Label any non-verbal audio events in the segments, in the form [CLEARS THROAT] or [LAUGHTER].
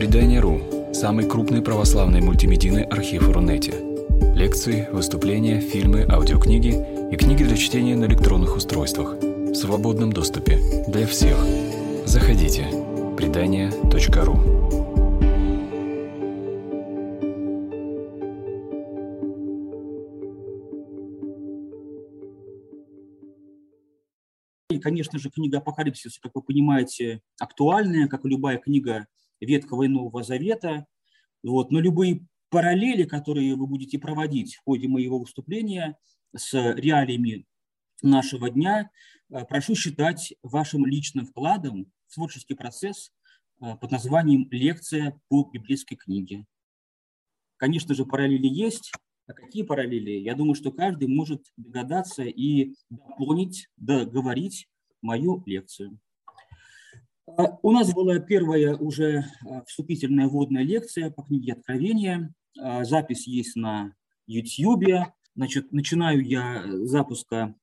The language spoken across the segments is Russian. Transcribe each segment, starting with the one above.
Предание.ру – самый крупный православный мультимедийный архив Рунете. Лекции, выступления, фильмы, аудиокниги и книги для чтения на электронных устройствах в свободном доступе для всех. Заходите. Предание.ру И, конечно же, книга Апокалипсис, как вы понимаете, актуальная, как и любая книга Ветхого и Нового Завета. Вот. Но любые параллели, которые вы будете проводить в ходе моего выступления с реалиями нашего дня, э, прошу считать вашим личным вкладом в творческий процесс э, под названием «Лекция по библейской книге». Конечно же, параллели есть. А какие параллели? Я думаю, что каждый может догадаться и дополнить, договорить мою лекцию. А, у нас была первая уже а, вступительная вводная лекция по книге Откровения. А, запись есть на YouTube. Значит, начинаю я запуска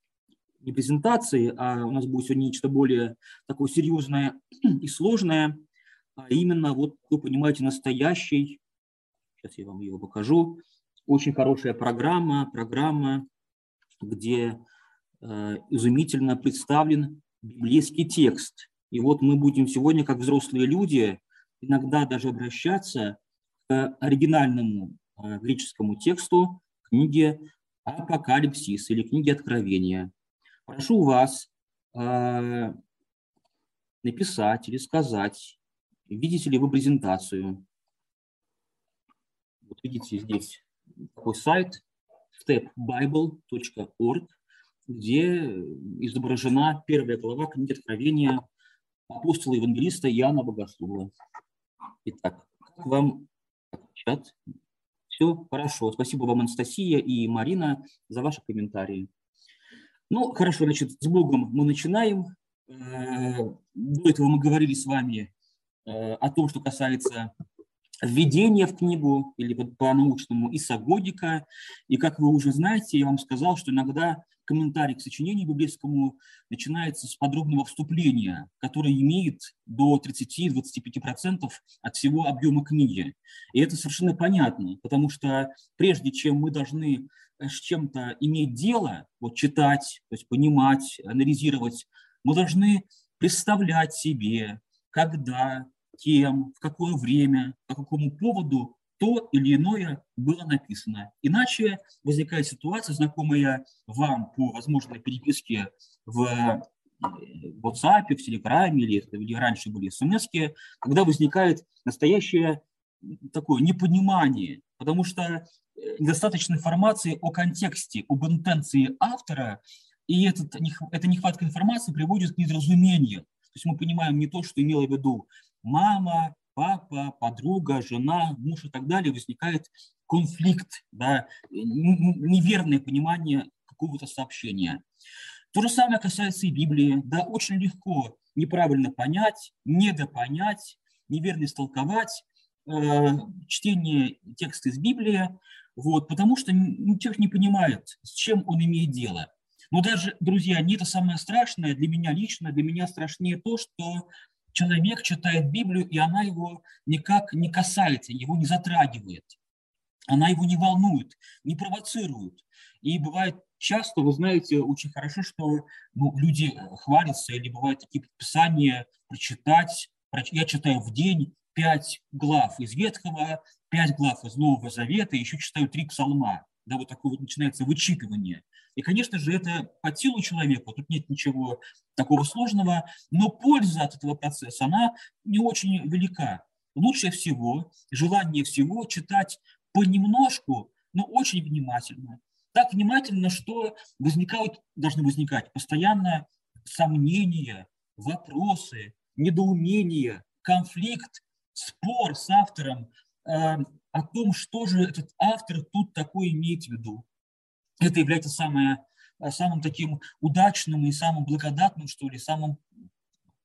не презентации, а у нас будет сегодня нечто более такое серьезное [CLEARS THROAT] и сложное, а именно, вот вы понимаете, настоящий, сейчас я вам его покажу, очень хорошая программа, программа, где э, изумительно представлен библейский текст. И вот мы будем сегодня, как взрослые люди, иногда даже обращаться к оригинальному э, греческому тексту книги Апокалипсис или книги Откровения. Прошу вас э, написать или сказать, видите ли вы презентацию. Вот видите здесь такой сайт stepbible.org, где изображена первая глава книги Откровения апостола евангелиста Иоанна Богослова. Итак, как вам чат? Все хорошо. Спасибо вам, Анастасия и Марина, за ваши комментарии. Ну, хорошо, значит, с Богом мы начинаем. Э, до этого мы говорили с вами э, о том, что касается введение в книгу или по-научному исагогика. И как вы уже знаете, я вам сказал, что иногда комментарий к сочинению библейскому начинается с подробного вступления, которое имеет до 30-25% от всего объема книги. И это совершенно понятно, потому что прежде чем мы должны с чем-то иметь дело, вот читать, то есть понимать, анализировать, мы должны представлять себе, когда, кем, в какое время, по какому поводу то или иное было написано. Иначе возникает ситуация, знакомая вам по возможной переписке в э, WhatsApp, в Телеграме или, или раньше были смс когда возникает настоящее такое непонимание, потому что э, недостаточно информации о контексте, об интенции автора, и этот, эта нехватка информации приводит к недоразумению. То есть мы понимаем не то, что имела в виду мама, папа, подруга, жена, муж и так далее, возникает конфликт, да, неверное понимание какого-то сообщения. То же самое касается и Библии. Да, очень легко неправильно понять, недопонять, неверно истолковать э, чтение текста из Библии, вот, потому что человек не понимает, с чем он имеет дело. Но даже, друзья, не это самое страшное для меня лично, для меня страшнее то, что человек читает Библию, и она его никак не касается, его не затрагивает. Она его не волнует, не провоцирует. И бывает часто, вы знаете, очень хорошо, что ну, люди хвалятся, или бывают такие предписания прочитать. Я читаю в день пять глав из Ветхого, пять глав из Нового Завета, еще читаю три псалма. Да, вот такое вот начинается вычитывание. И, конечно же, это по силу человека, тут нет ничего такого сложного, но польза от этого процесса, она не очень велика. Лучше всего, желание всего читать понемножку, но очень внимательно. Так внимательно, что возникают, должны возникать постоянно сомнения, вопросы, недоумения, конфликт, спор с автором э, о том, что же этот автор тут такое имеет в виду это является самое, э, самым таким удачным и самым благодатным, что ли, самым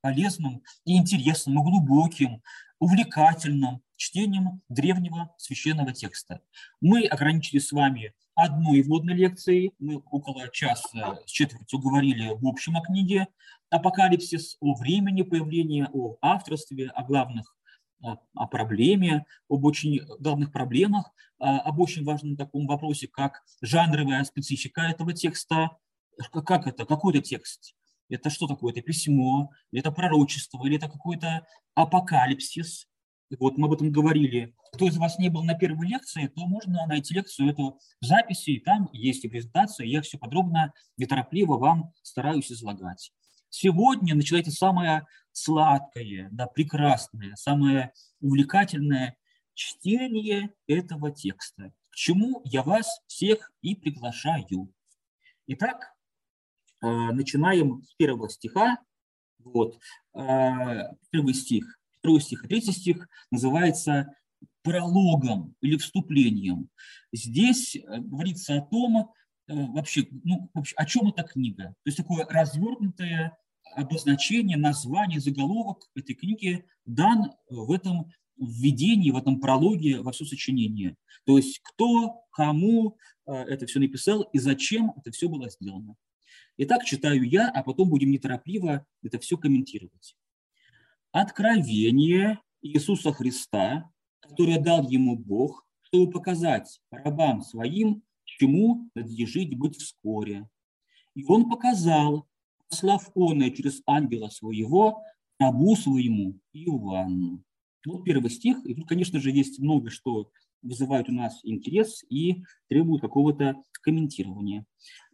полезным и интересным, и глубоким, увлекательным чтением древнего священного текста. Мы ограничились с вами одной вводной лекцией. Мы около часа с четвертью говорили в общем о книге «Апокалипсис», о времени появления, о авторстве, о главных о проблеме, об очень главных проблемах, об очень важном таком вопросе, как жанровая специфика этого текста. Как это? Какой это текст? Это что такое? Это письмо, или это пророчество, или это какой-то апокалипсис. Вот мы об этом говорили. Кто из вас не был на первой лекции, то можно найти лекцию эту в записи, и там есть и презентация, я все подробно, неторопливо вам стараюсь излагать. Сегодня начинается самое сладкое, да, прекрасное, самое увлекательное чтение этого текста, к чему я вас всех и приглашаю. Итак, э, начинаем с первого стиха. Вот. Э, первый стих, второй стих третий стих называется прологом или вступлением. Здесь э, говорится о том, вообще, ну, вообще, о чем эта книга. То есть такое развернутое обозначение, название, заголовок этой книги дан в этом введении, в этом прологе во все сочинение. То есть кто, кому э, это все написал и зачем это все было сделано. Итак, читаю я, а потом будем неторопливо это все комментировать. Откровение Иисуса Христа, которое дал ему Бог, чтобы показать рабам своим, чему надлежит быть вскоре. И он показал, послав оное через ангела своего, рабу своему Иоанну. Вот первый стих, и тут, конечно же, есть много что вызывает у нас интерес и требует какого-то комментирования.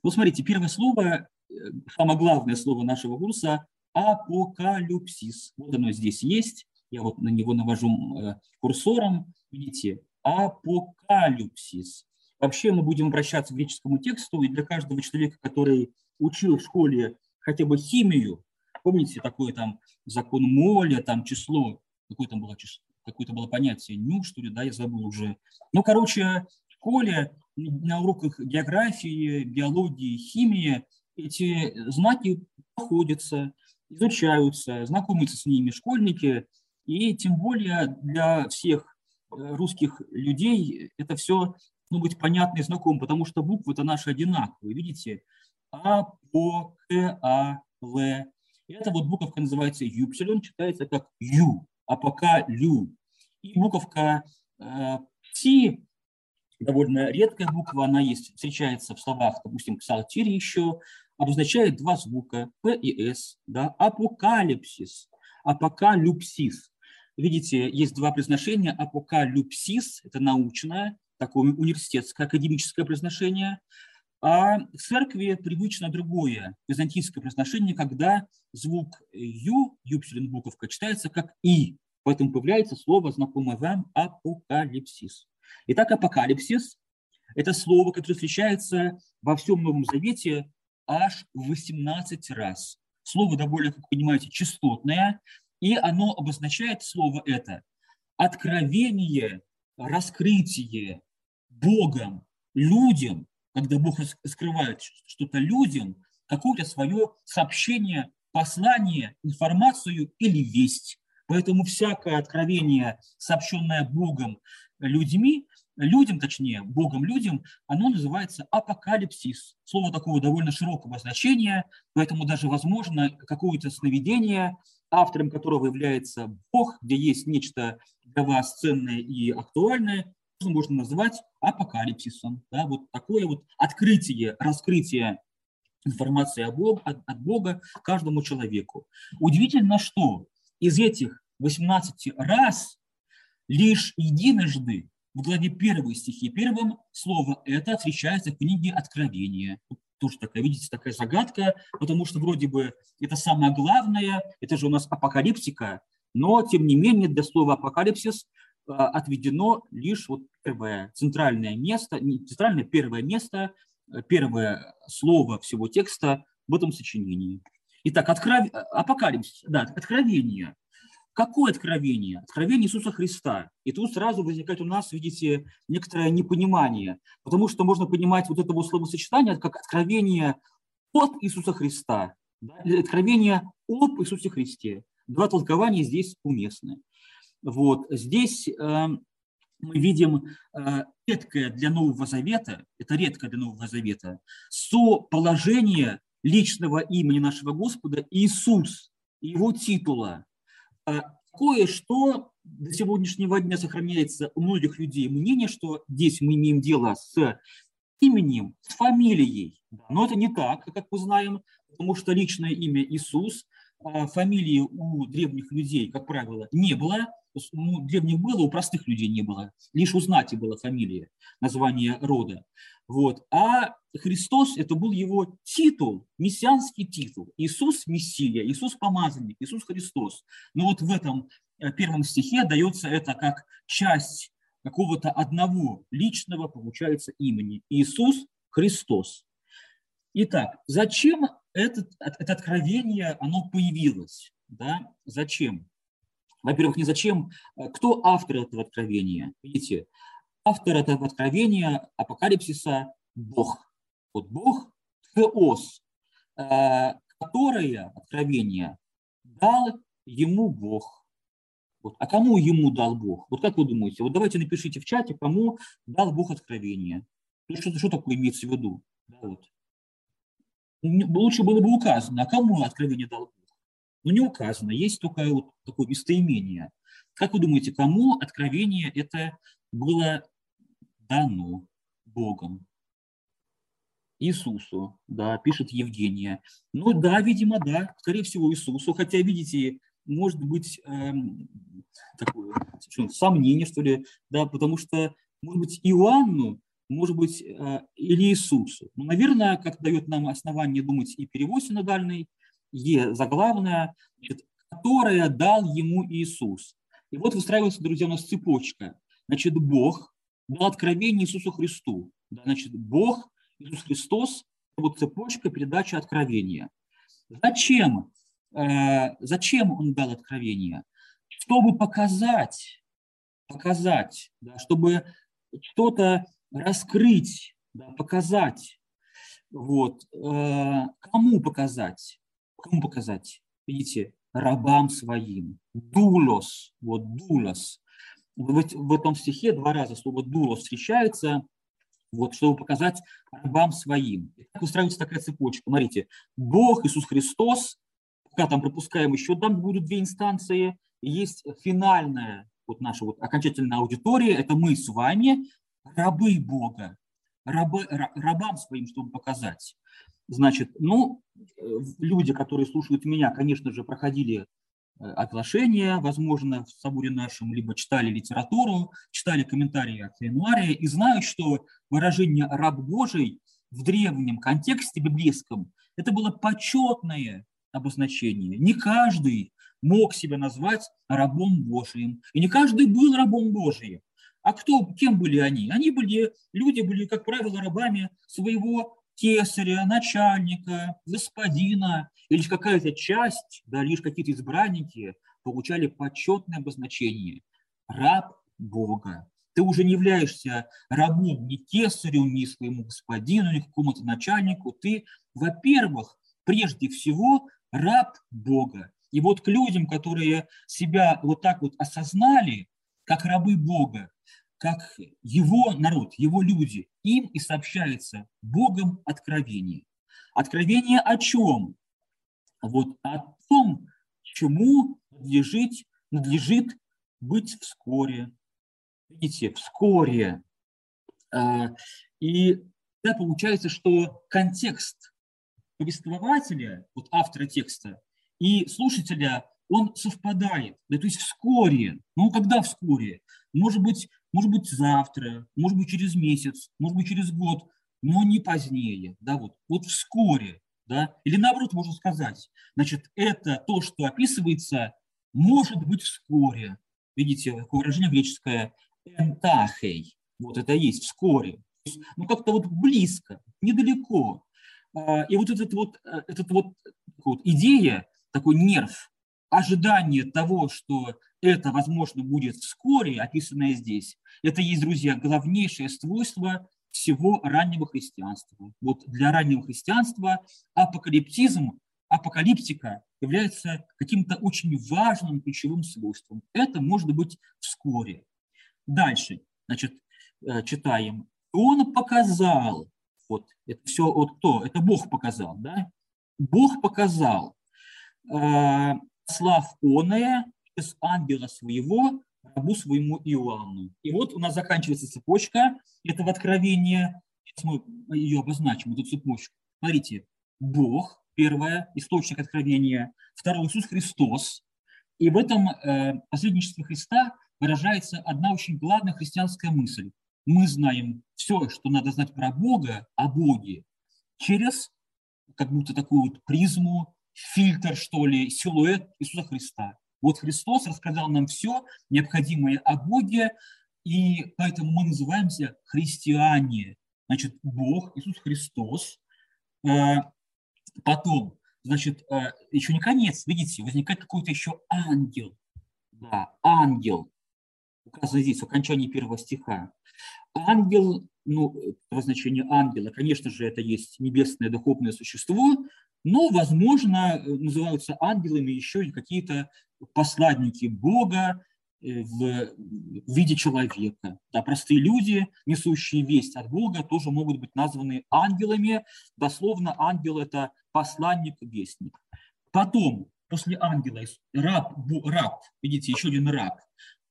Вот смотрите, первое слово, э, самое главное слово нашего курса – апокалипсис. Вот оно здесь есть, я вот на него навожу э, курсором, видите, апокалипсис. Вообще мы будем обращаться к греческому тексту, и для каждого человека, который учил в школе хотя бы химию, помните, такое там закон моля, там число, какое там было число, какое-то было понятие, ню, что ли, да, я забыл уже. Ну, короче, в школе на уроках географии, биологии, химии эти знаки находятся, изучаются, знакомятся с ними школьники, и тем более для всех э, русских людей это все ну, быть понятно и знакомо, потому что буквы это наши одинаковые, видите, а, По, К, А, Л. эта вот буковка называется Юпсилон, читается как Ю, а пока Лю. И буковка э, довольно редкая буква, она есть, встречается в словах, допустим, псалтире еще, обозначает два звука П и С, да, апокалипсис, апокалюпсис. Видите, есть два произношения. Апокалюпсис – это научное, такое университетское, академическое произношение. А в церкви привычно другое византийское произношение, когда звук «ю», «юпсилин» буковка, читается как «и». Поэтому появляется слово, знакомое вам, апокалипсис. Итак, апокалипсис – это слово, которое встречается во всем Новом Завете аж 18 раз. Слово довольно, как понимаете, частотное, и оно обозначает слово это откровение, раскрытие Богом людям когда Бог скрывает что-то людям, какое-то свое сообщение, послание, информацию или весть. Поэтому всякое откровение, сообщенное Богом людьми, людям, точнее, Богом людям, оно называется апокалипсис. Слово такого довольно широкого значения, поэтому даже возможно какое-то сновидение, автором которого является Бог, где есть нечто для вас ценное и актуальное, можно назвать апокалипсисом. Да, вот такое вот открытие, раскрытие информации от Бога, от, от Бога каждому человеку. Удивительно, что из этих 18 раз лишь единожды в главе первой стихи первом слово это встречается в книге Откровения. Тоже такая, видите, такая загадка, потому что вроде бы это самое главное, это же у нас апокалиптика, но тем не менее для слова апокалипсис отведено лишь вот первое центральное место, не центральное, первое место, э, первое слово всего текста в этом сочинении. Итак, откров... апокалипсис, да, откровение. Какое откровение? Откровение Иисуса Христа. И тут сразу возникает у нас, видите, некоторое непонимание, потому что можно понимать вот это вот словосочетание как откровение от Иисуса Христа, да, откровение об Иисусе Христе. Два толкования здесь уместны. Вот. Здесь э, мы видим э, редкое для Нового Завета, это редкое для Нового Завета, соположение личного имени нашего Господа Иисус, его титула. Э, Кое-что до сегодняшнего дня сохраняется у многих людей мнение, что здесь мы имеем дело с именем, с фамилией. Но это не так, как мы знаем, потому что личное имя Иисус, фамилии у древних людей, как правило, не было. У древних было, у простых людей не было. Лишь у знати была фамилия, название рода. Вот. А Христос – это был его титул, мессианский титул. Иисус – Мессия, Иисус – помазанник, Иисус – Христос. Но вот в этом э, первом стихе дается это как часть какого-то одного личного, получается, имени. Иисус Христос. Итак, зачем это, это откровение, оно появилось? Да? Зачем? Во-первых, не зачем, э, кто автор этого откровения? Видите, автор этого откровения, апокалипсиса – Бог. Вот Бог – Теос, э, которое откровение дал ему Бог. Вот. А кому ему дал Бог? Вот как вы думаете? Вот давайте напишите в чате, кому дал Бог откровение. Что, что такое имеется в виду? Да, вот. Лучше было бы указано, а кому откровение дал Бог? Но не указано, есть только вот такое местоимение. Как вы думаете, кому откровение это было дано Богом? Иисусу, да, пишет Евгения. Ну да, видимо, да, скорее всего Иисусу, хотя, видите, может быть эм, такое сомнение, что ли, да, потому что, может быть, Иоанну, может быть, э, или Иисусу. Ну, наверное, как дает нам основание думать и перевод синодальный, Е заглавная, значит, которое дал ему Иисус. И вот выстраивается, друзья, у нас цепочка. Значит, Бог дал откровение Иисусу Христу. Значит, Бог, Иисус Христос, вот цепочка передачи откровения. Зачем? Э, зачем он дал откровение? Чтобы показать, показать, да, чтобы что-то раскрыть, да, показать. Вот. Э, кому показать? Кому показать? Видите, рабам своим. Дулос, вот дулос. В, этом стихе два раза слово дулос встречается, вот, чтобы показать рабам своим. Как устраивается такая цепочка? Смотрите, Бог, Иисус Христос, пока там пропускаем еще, там будут две инстанции, есть финальная вот наша вот окончательная аудитория, это мы с вами, рабы Бога, рабы, рабам своим, чтобы показать. Значит, ну, э, люди, которые слушают меня, конечно же, проходили э, оглашение, возможно, в соборе нашем, либо читали литературу, читали комментарии от Януария и знают, что выражение «раб Божий» в древнем контексте библейском это было почетное обозначение. Не каждый мог себя назвать рабом Божиим, и не каждый был рабом Божиим. А кто, кем были они? Они были, люди были, как правило, рабами своего кесаря, начальника, господина, или какая-то часть, да, лишь какие-то избранники получали почетное обозначение – раб Бога. Ты уже не являешься рабом ни кесарю, ни своему господину, ни какому-то начальнику. Ты, во-первых, прежде всего раб Бога. И вот к людям, которые себя вот так вот осознали, как рабы Бога, как его народ, его люди, им и сообщается Богом откровение. Откровение о чем? Вот о том, чему надлежит, надлежит быть вскоре. Видите, вскоре. А, и да, получается, что контекст повествователя, вот автора текста, и слушателя, он совпадает. Да, то есть вскоре. Ну, когда вскоре? Может быть, может быть завтра, может быть через месяц, может быть через год, но не позднее, да, вот, вот вскоре, да, или наоборот можно сказать, значит, это то, что описывается, может быть вскоре. Видите, такое выражение греческое «энтахей», вот это есть вскоре. Ну, как-то вот близко, недалеко. А, и вот этот вот, э, этот вот, вот идея, такой нерв, ожидание того, что это, возможно, будет вскоре, описанное здесь, это есть, друзья, главнейшее свойство всего раннего христианства. Вот для раннего христианства апокалиптизм, апокалиптика является каким-то очень важным ключевым свойством. Это может быть вскоре. Дальше, значит, э, читаем. Он показал, вот это все вот кто? Это Бог показал, да? Бог показал, э, слав оное, через ангела своего рабу своему Иоанну. И вот у нас заканчивается цепочка этого откровения. Сейчас мы ее обозначим, эту цепочку. Смотрите, Бог, первое, источник откровения. Второе, Иисус Христос. И в этом э, посредничестве Христа выражается одна очень главная христианская мысль. Мы знаем все, что надо знать про Бога, о Боге, через как будто такую вот призму, фильтр, что ли, силуэт Иисуса Христа. Вот Христос рассказал нам все необходимое о Боге, и поэтому мы называемся христиане. Значит, Бог, Иисус Христос. Э, потом, значит, э, еще не конец, видите, возникает какой-то еще ангел. Да, ангел. Указано здесь, в окончании первого стиха. Ангел, ну, по значению ангела, конечно же, это есть небесное духовное существо, но, возможно, называются ангелами еще и какие-то посланники Бога э, в виде человека. Да, простые люди, несущие весть от Бога, тоже могут быть названы ангелами. Дословно ангел – это посланник, вестник. Потом, после ангела, раб, раб, видите, еще один раб.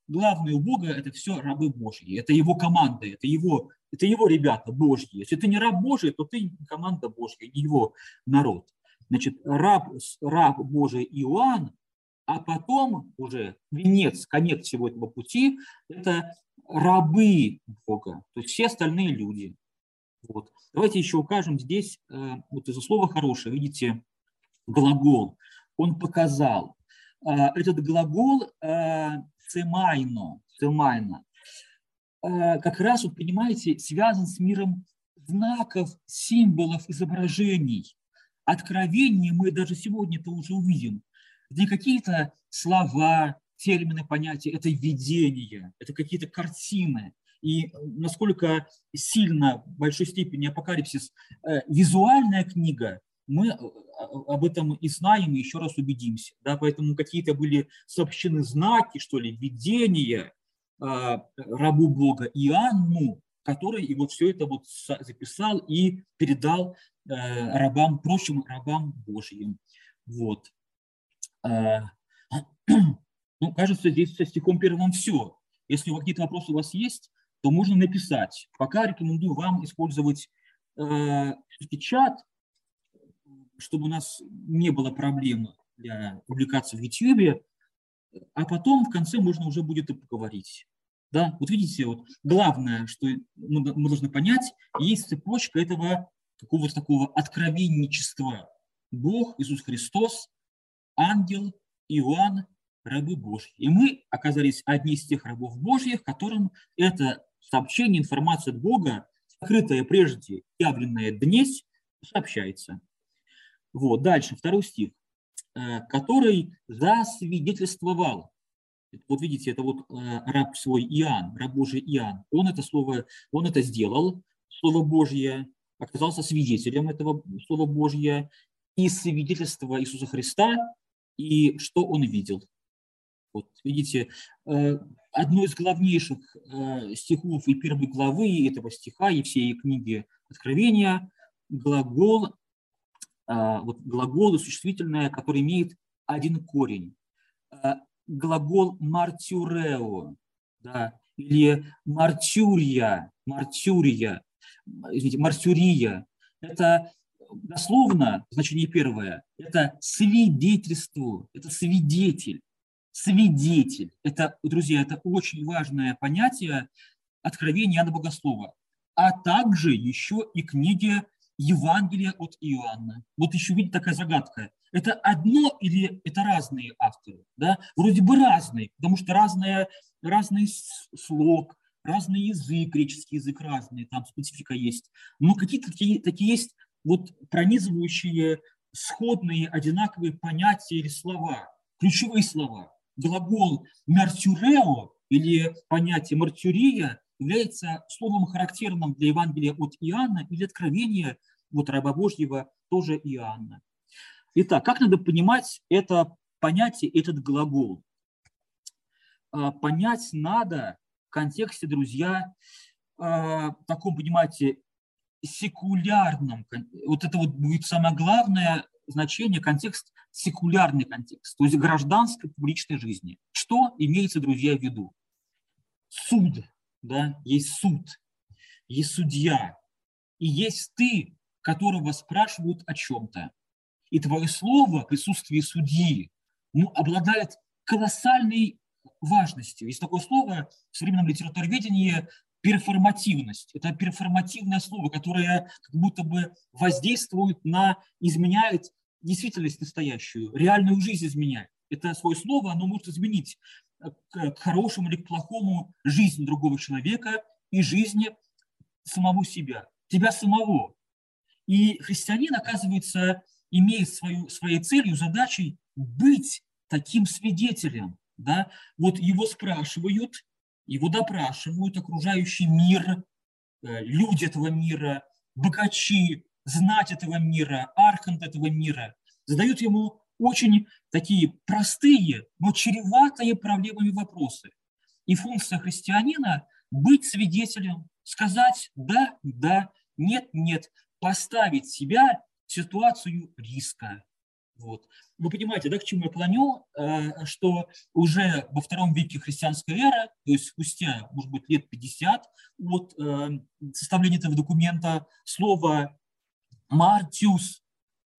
Главное у Бога – это все рабы Божьи, это его команда, это его, это его ребята Божьи. Если ты не раб Божий, то ты команда Божья, не его народ. Значит, раб, раб Божий Иоанн, а потом уже венец, конец всего этого пути – это рабы Бога, то есть все остальные люди. Вот. Давайте еще укажем здесь, э, вот из-за слова хорошее, видите, глагол. Он показал. Э, этот глагол э, цемайно, цемайно, как раз, вот, понимаете, связан с миром знаков, символов, изображений. Откровение мы даже сегодня-то уже увидим не какие-то слова, термины, понятия, это видение, это какие-то картины. И насколько сильно, в большой степени апокалипсис э, визуальная книга, мы э, об этом и знаем, и еще раз убедимся. Да? Поэтому какие-то были сообщены знаки, что ли, видения э, рабу Бога Иоанну, который и вот все это вот записал и передал рабам, прочим рабам Божьим. Вот. Э, [CLEARS THROAT] ну, кажется, здесь со стихом первым все. Если какие-то вопросы у вас есть, то можно написать. Пока рекомендую вам использовать э, чат, чтобы у нас не было проблем для публикации в YouTube, а потом в конце можно уже будет и поговорить. Да, вот видите, вот главное, что мы должны понять, есть цепочка этого какого-то такого откровенничества. Бог, Иисус Христос, ангел, Иоанн, рабы Божьи. И мы оказались одни из тех рабов Божьих, которым это сообщение, информация от Бога, скрытая прежде, явленная днесь, сообщается. Вот, дальше, второй стих, э, который засвидетельствовал. Вот видите, это вот э, раб свой Иоанн, раб Божий Иоанн. Он это слово, он это сделал, Слово Божье, оказался свидетелем этого Слова Божье, и свидетельство Иисуса Христа и что он видел. Вот, видите, э, одно из главнейших э, стихов и первой главы этого стиха и всей книги Откровения – глагол, э, вот глагол существительное, который имеет один корень. Глагол «мартюрео», да, или «мартюрия», «мартюрия», извините, «мартюрия». Это дословно значение первое – это свидетельство, это свидетель. Свидетель. Это, друзья, это очень важное понятие откровения Иоанна Богослова. А также еще и книги Евангелия от Иоанна. Вот еще видите такая загадка. Это одно или это разные авторы? Да? Вроде бы разные, потому что разные, разный слог, разный язык, греческий язык разный, там специфика есть. Но какие-то такие, такие есть вот пронизывающие сходные, одинаковые понятия или слова, ключевые слова. Глагол «мертюрео» или понятие «мартюрия» является словом характерным для Евангелия от Иоанна или откровения вот раба Божьего тоже Иоанна. Итак, как надо понимать это понятие, этот глагол? А, понять надо контексте, друзья, а, в таком, понимаете, секулярном, вот это вот будет самое главное значение, контекст секулярный контекст, то есть гражданской публичной жизни. Что имеется, друзья, в виду? Суд, да, есть суд, есть судья, и есть ты, которого спрашивают о чем-то. И твое слово в присутствии судьи ну, обладает колоссальной важностью. Есть такое слово в современном литературоведении перформативность. Это перформативное слово, которое как будто бы воздействует на, изменяет действительность настоящую, реальную жизнь изменяет. Это свое слово, оно может изменить к, к хорошему или к плохому жизнь другого человека и жизни самого себя, тебя самого. И христианин, оказывается, имеет свою, своей целью, задачей быть таким свидетелем. Да? Вот его спрашивают, его допрашивают окружающий мир, э, люди этого мира, богачи, знать этого мира, архант этого мира, задают ему очень такие простые, но чреватые проблемами вопросы. И функция христианина – быть свидетелем, сказать «да», «да», «нет», «нет», поставить себя в ситуацию риска. Вот. Вы понимаете, да, к чему я клоню, э, что уже во втором веке христианской эры, то есть спустя, может быть, лет 50 от э, составления этого документа, слово «мартиус»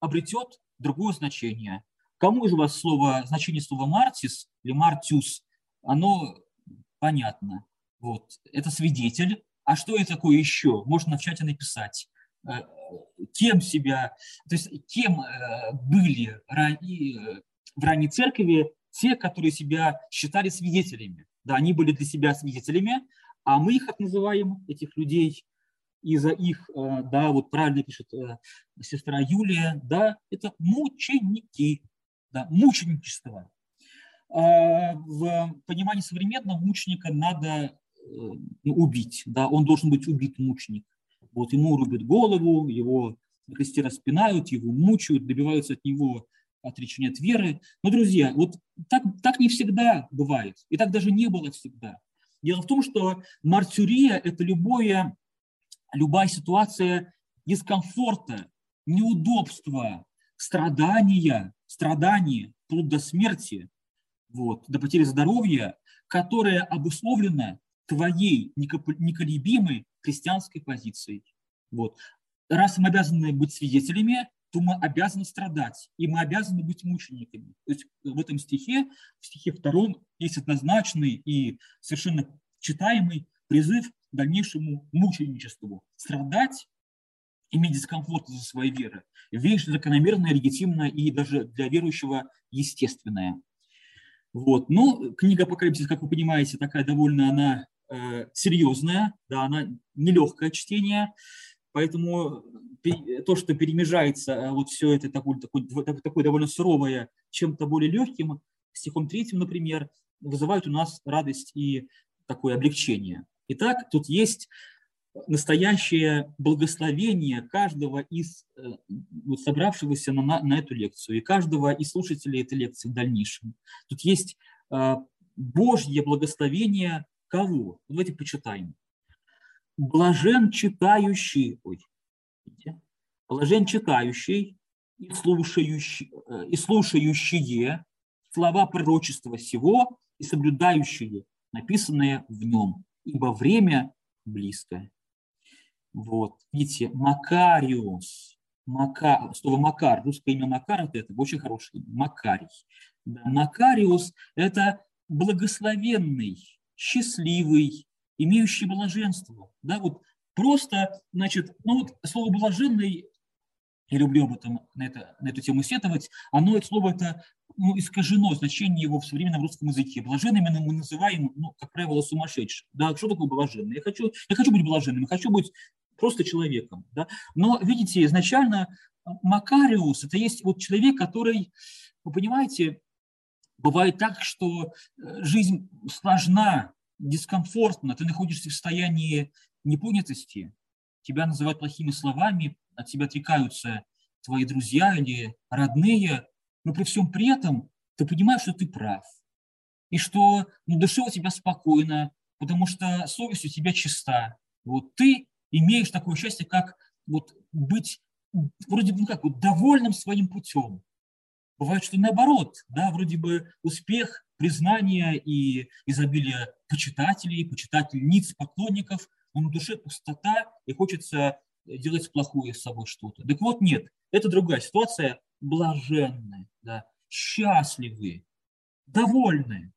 обретет другое значение. Кому из вас слово, значение слова «мартис» или «мартиус», оно понятно. Вот. Это свидетель. А что это такое еще? Можно в чате написать. Э, кем себя, то есть кем э, были в ранней церкви те, которые себя считали свидетелями. Да, они были для себя свидетелями, а мы их называем, этих людей, из-за их, э, да, вот правильно пишет сестра Юлия, да, это мученики, да, мученичество. А в понимании современного мученика надо убить, да, он должен быть убит мученик. Вот ему рубят голову, его на кресте распинают, его мучают, добиваются от него отречения от веры. Но, друзья, вот так, так не всегда бывает. И так даже не было всегда. Дело в том, что мартюрия – это любое, любая ситуация дискомфорта, неудобства, страдания, страдания, вплоть до смерти, вот, до потери здоровья, которая обусловлена твоей неколебимой христианской позицией. Вот. Раз мы обязаны быть свидетелями, то мы обязаны страдать, и мы обязаны быть мучениками. То есть в этом стихе, в стихе втором, есть однозначный и совершенно читаемый призыв к дальнейшему мученичеству. Страдать, иметь дискомфорт из-за своей веры. Вещь закономерная, легитимная и даже для верующего естественная. Вот. Но книга Апокалипсис, как вы понимаете, такая довольно она серьезная, да, она нелегкое чтение, поэтому то, что перемежается э, вот все это такое, такое, такое довольно суровое чем-то более легким, стихом третьим, например, вызывает у нас радость и такое облегчение. Итак, тут есть настоящее благословение каждого из э, вот, собравшегося на, на эту лекцию и каждого из слушателей этой лекции в дальнейшем. Тут есть Божье благословение кого? Давайте почитаем. Блажен читающий, ой, видите? блажен читающий и слушающий, э, и слушающие слова пророчества сего и соблюдающие написанное в нем, ибо время близкое. Вот, видите, Макариус, Мака, слово Макар, русское имя Макар, это, это очень хорошее имя, Макарий. Да, Макариус – это благословенный, счастливый, имеющий блаженство. Да, вот просто, значит, ну вот слово блаженный, я люблю об этом, на, это, на эту тему сетовать, оно, это слово это ну, искажено, значение его в современном русском языке. Блаженными мы называем, ну, как правило, сумасшедшим. Да, что такое блаженный? Я хочу, я хочу быть блаженным, я хочу быть просто человеком. Да? Но, видите, изначально Макариус – это есть вот человек, который, вы понимаете, Бывает так, что э, жизнь сложна, дискомфортна, ты находишься в состоянии непонятости, тебя называют плохими словами, от тебя отрекаются твои друзья или родные, но при всем при этом ты понимаешь, что ты прав, и что ну, душа у тебя спокойна, потому что совесть у тебя чиста. Вот ты имеешь такое счастье, как вот быть вроде бы ну как, вот, довольным своим путем. Бывает, что наоборот, да, вроде бы успех, признание и изобилие почитателей, почитательниц, поклонников, но на душе пустота и хочется делать плохое с собой что-то. Так вот, нет, это другая ситуация, блаженная, да, счастливые, довольные,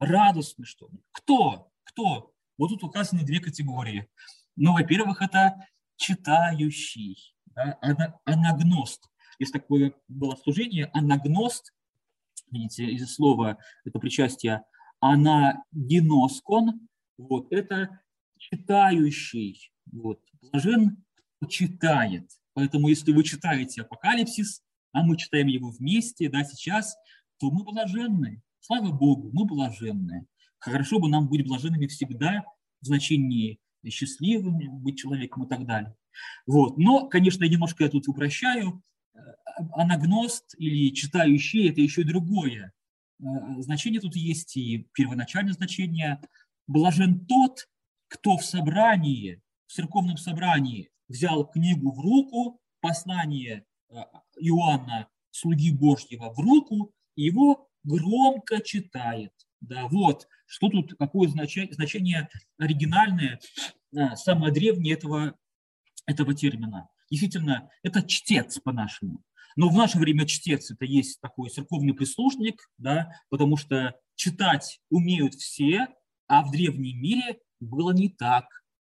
радостные, что ли. Кто? Кто? Вот тут указаны две категории. Ну, во-первых, это читающий, да, анагност. Есть такое было служение, анагност, видите, из слова, это причастие анагеноскон, вот, это читающий, вот, блажен читает. Поэтому если вы читаете Апокалипсис, а мы читаем его вместе, да, сейчас, то мы блаженны. Слава Богу, мы блаженны. Хорошо бы нам быть блаженными всегда в значении счастливым, быть человеком и так далее. Вот. Но, конечно, я немножко я тут упрощаю. Анагност или читающий – это еще другое. Э, значение тут есть и первоначальное значение. Блажен тот, кто в собрании, в церковном собрании взял книгу в руку, послание э, Иоанна, слуги Божьего, в руку, и его громко читает. Да, вот, что тут, какое значение, значение оригинальное, самое древнее этого, этого термина. Действительно, это чтец по-нашему. Но в наше время чтец – это есть такой церковный прислужник, да, потому что читать умеют все, а в древнем мире было не так.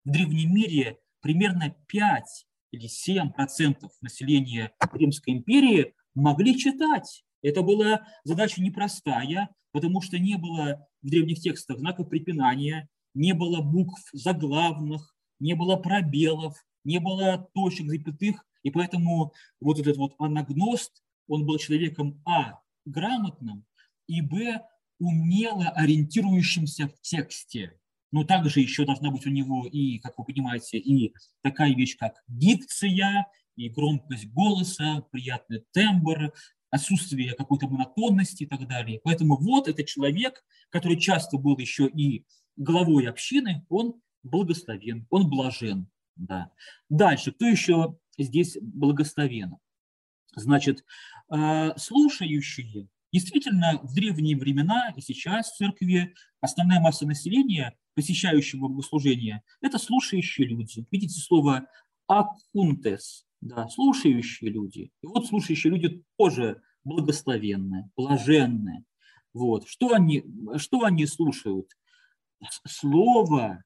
В древнем мире примерно 5 или 7 процентов населения Римской империи могли читать. Это была задача непростая, потому что не было в древних текстах знаков препинания, не было букв заглавных, не было пробелов, не было точек, запятых, и поэтому вот этот вот анагност, он был человеком, а, грамотным, и, б, умело ориентирующимся в тексте. Но также еще должна быть у него и, как вы понимаете, и такая вещь, как дикция, и громкость голоса, приятный тембр, отсутствие какой-то монотонности и так далее. Поэтому вот этот человек, который часто был еще и главой общины, он благословен, он блажен. Да. Дальше, кто еще здесь благословен? Значит, э, слушающие Действительно, в древние времена и сейчас в церкви основная масса населения, посещающего богослужение, это слушающие люди. Видите слово «акунтес», да, слушающие люди. И вот слушающие люди тоже благословенные, блаженные. Вот. Что, они, что они слушают? Слово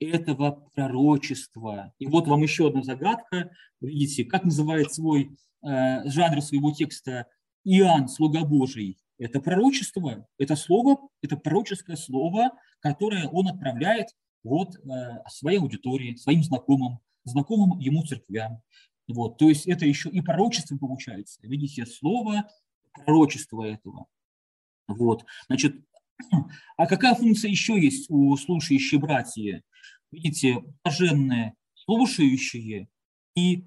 этого пророчества. И вот вам еще одна загадка. Видите, как называет свой э, жанр своего текста Иоанн, слуга Божий, это пророчество, это слово, это пророческое слово, которое он отправляет вот э, своей аудитории, своим знакомым, знакомым ему церквям. Вот, то есть это еще и пророчество получается. Видите, слово пророчество этого. Вот, значит, а какая функция еще есть у слушающих братья? Видите, блаженные, слушающие и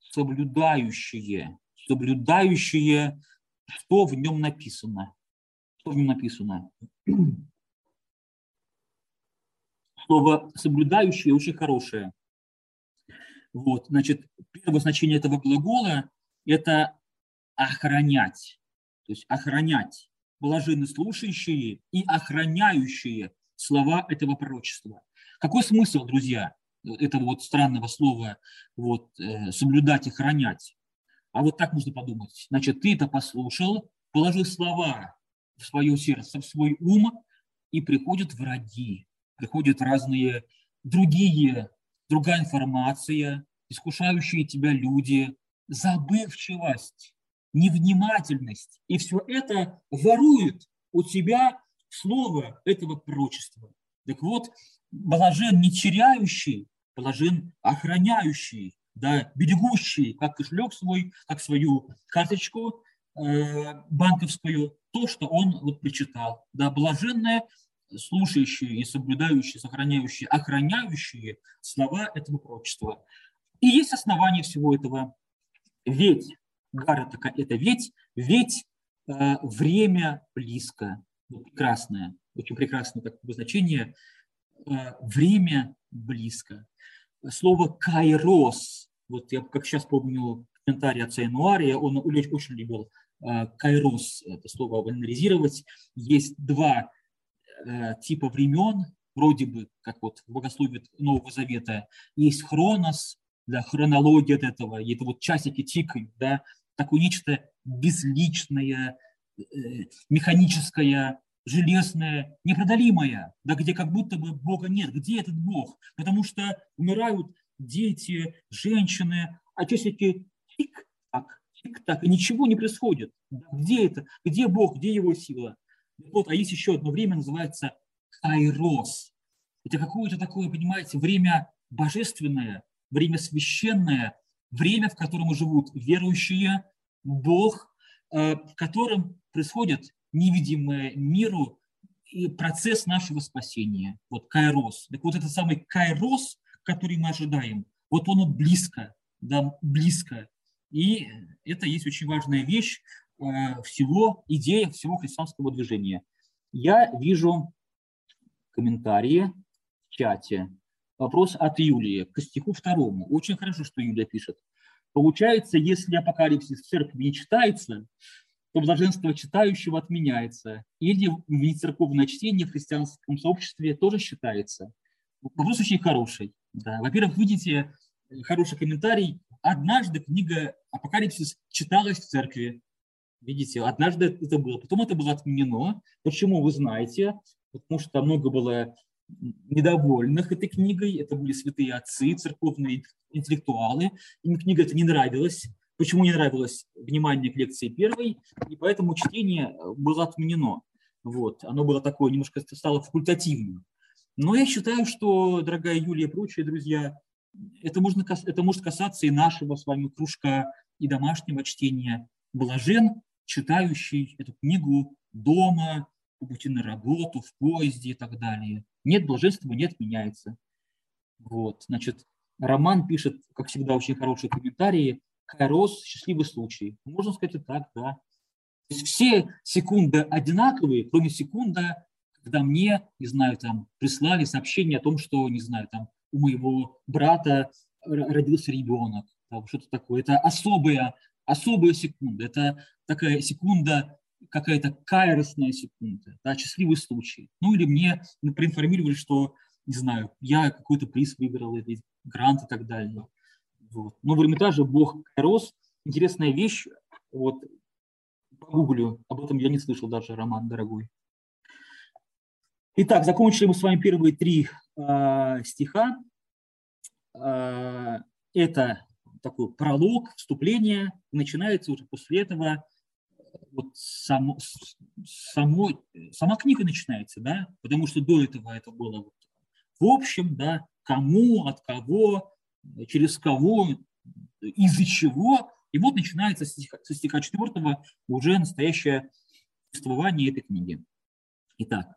соблюдающие, соблюдающие что в нем написано. Что в нем написано? Слово «соблюдающее» очень хорошее. Вот, значит, первое значение этого глагола – это охранять. То есть охранять. Блажены слушающие и охраняющие слова этого пророчества. Какой смысл, друзья, этого вот странного слова вот, э, соблюдать, охранять? А вот так можно подумать. Значит, ты это послушал, положил слова в свое сердце, в свой ум, и приходят враги, приходят разные другие, другая информация, искушающие тебя люди, забывчивость, невнимательность. И все это ворует у тебя слово этого пророчества. Так вот, блажен не теряющий, блажен охраняющий да, берегущий как кошелек свой, как свою карточку э, банковскую, то, что он вот прочитал. Да, блаженные, слушающие и соблюдающие, сохраняющие, охраняющие слова этого пророчества. И есть основание всего этого. Ведь, гара такая, это ведь, ведь э, время близко. Вот прекрасное, очень прекрасное такое значение. Э, время близко слово «кайрос», вот я как сейчас помню комментарий отца Энуария, он очень любил э, кайрос, это слово анализировать, есть два э, типа времен, вроде бы, как вот в богословии Нового Завета, есть хронос, да, хронология от этого, и это вот часики тикают, да, такое нечто безличное, э, механическое, железное, непреодолимое, да, где как будто бы Бога нет. Где этот Бог? Потому что умирают дети, женщины, а часики тик-так, тик-так, и ничего не происходит. Где это? Где Бог? Где его сила? Вот, а есть еще одно время, называется кайрос. Это какое-то такое, понимаете, время божественное, время священное, время, в котором живут верующие, Бог, э, в котором происходит невидимое миру и процесс нашего спасения. Вот кайрос. Так вот этот самый кайрос, который мы ожидаем, вот он близко, да, близко. И это есть очень важная вещь э, всего, идея всего христианского движения. Я вижу комментарии в чате. Вопрос от Юлии к стиху второму. Очень хорошо, что Юлия пишет. Получается, если апокалипсис в церкви не читается, то блаженство читающего отменяется. Или внецерковное чтение в христианском сообществе тоже считается. Вопрос очень хороший. Да. Во-первых, видите хороший комментарий. Однажды книга «Апокалипсис» читалась в церкви. Видите, однажды это было. Потом это было отменено. Почему, вы знаете. Потому что много было недовольных этой книгой. Это были святые отцы, церковные интеллектуалы. Им книга это не нравилась. Почему не нравилось внимание к лекции первой? И поэтому чтение было отменено. Вот. Оно было такое, немножко стало факультативным. Но я считаю, что, дорогая Юлия и прочие друзья, это, можно, это может касаться и нашего с вами кружка и домашнего чтения. Блажен, читающий эту книгу дома, по пути на работу, в поезде и так далее. Нет блаженства, не отменяется. Вот, значит, Роман пишет, как всегда, очень хорошие комментарии. Кайрос – счастливый случай. Можно сказать и так, да. То есть все секунды одинаковые, кроме секунда, когда мне, не знаю, там, прислали сообщение о том, что, не знаю, там, у моего брата родился ребенок, там, что-то такое. Это особая, особая секунда. Это такая секунда, какая-то кайросная секунда, да, счастливый случай. Ну или мне проинформировали, что, не знаю, я какой-то приз выиграл, или грант и так далее. Вот. Но в Эрмитаже Бог Кайрос – интересная вещь. Вот, погуглю, об этом я не слышал даже, Роман, дорогой. Итак, закончили мы с вами первые три э, стиха. Э, это такой пролог, вступление. Начинается уже после этого вот само, само, сама книга начинается, да, потому что до этого это было вот в общем, да, кому, от кого, через кого, из-за чего. И вот начинается со стиха, со стиха 4 уже настоящее повествование этой книги. Итак,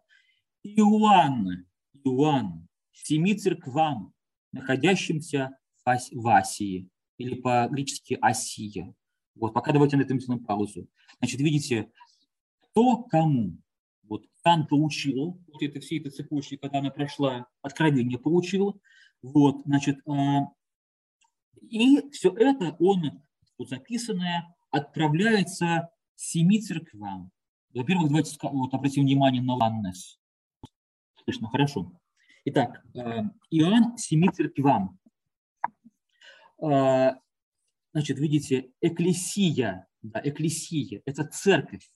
Иоанн, Иоанн, семи церквам, находящимся в Асии, или по-гречески Асия. Вот, пока давайте на этом сделаем паузу. Значит, видите, кто кому. Вот Иоанн получил, вот это все этой цепочки, когда она прошла, откровение получил. Вот, значит, а, и все это он, вот записанное, отправляется семи церквам. Во-первых, давайте вот, обратим внимание на Ланнес слышно хорошо. Итак, э, Иоанн семи церквам. Э, значит, видите, экклесия, да, экклесия – это церковь.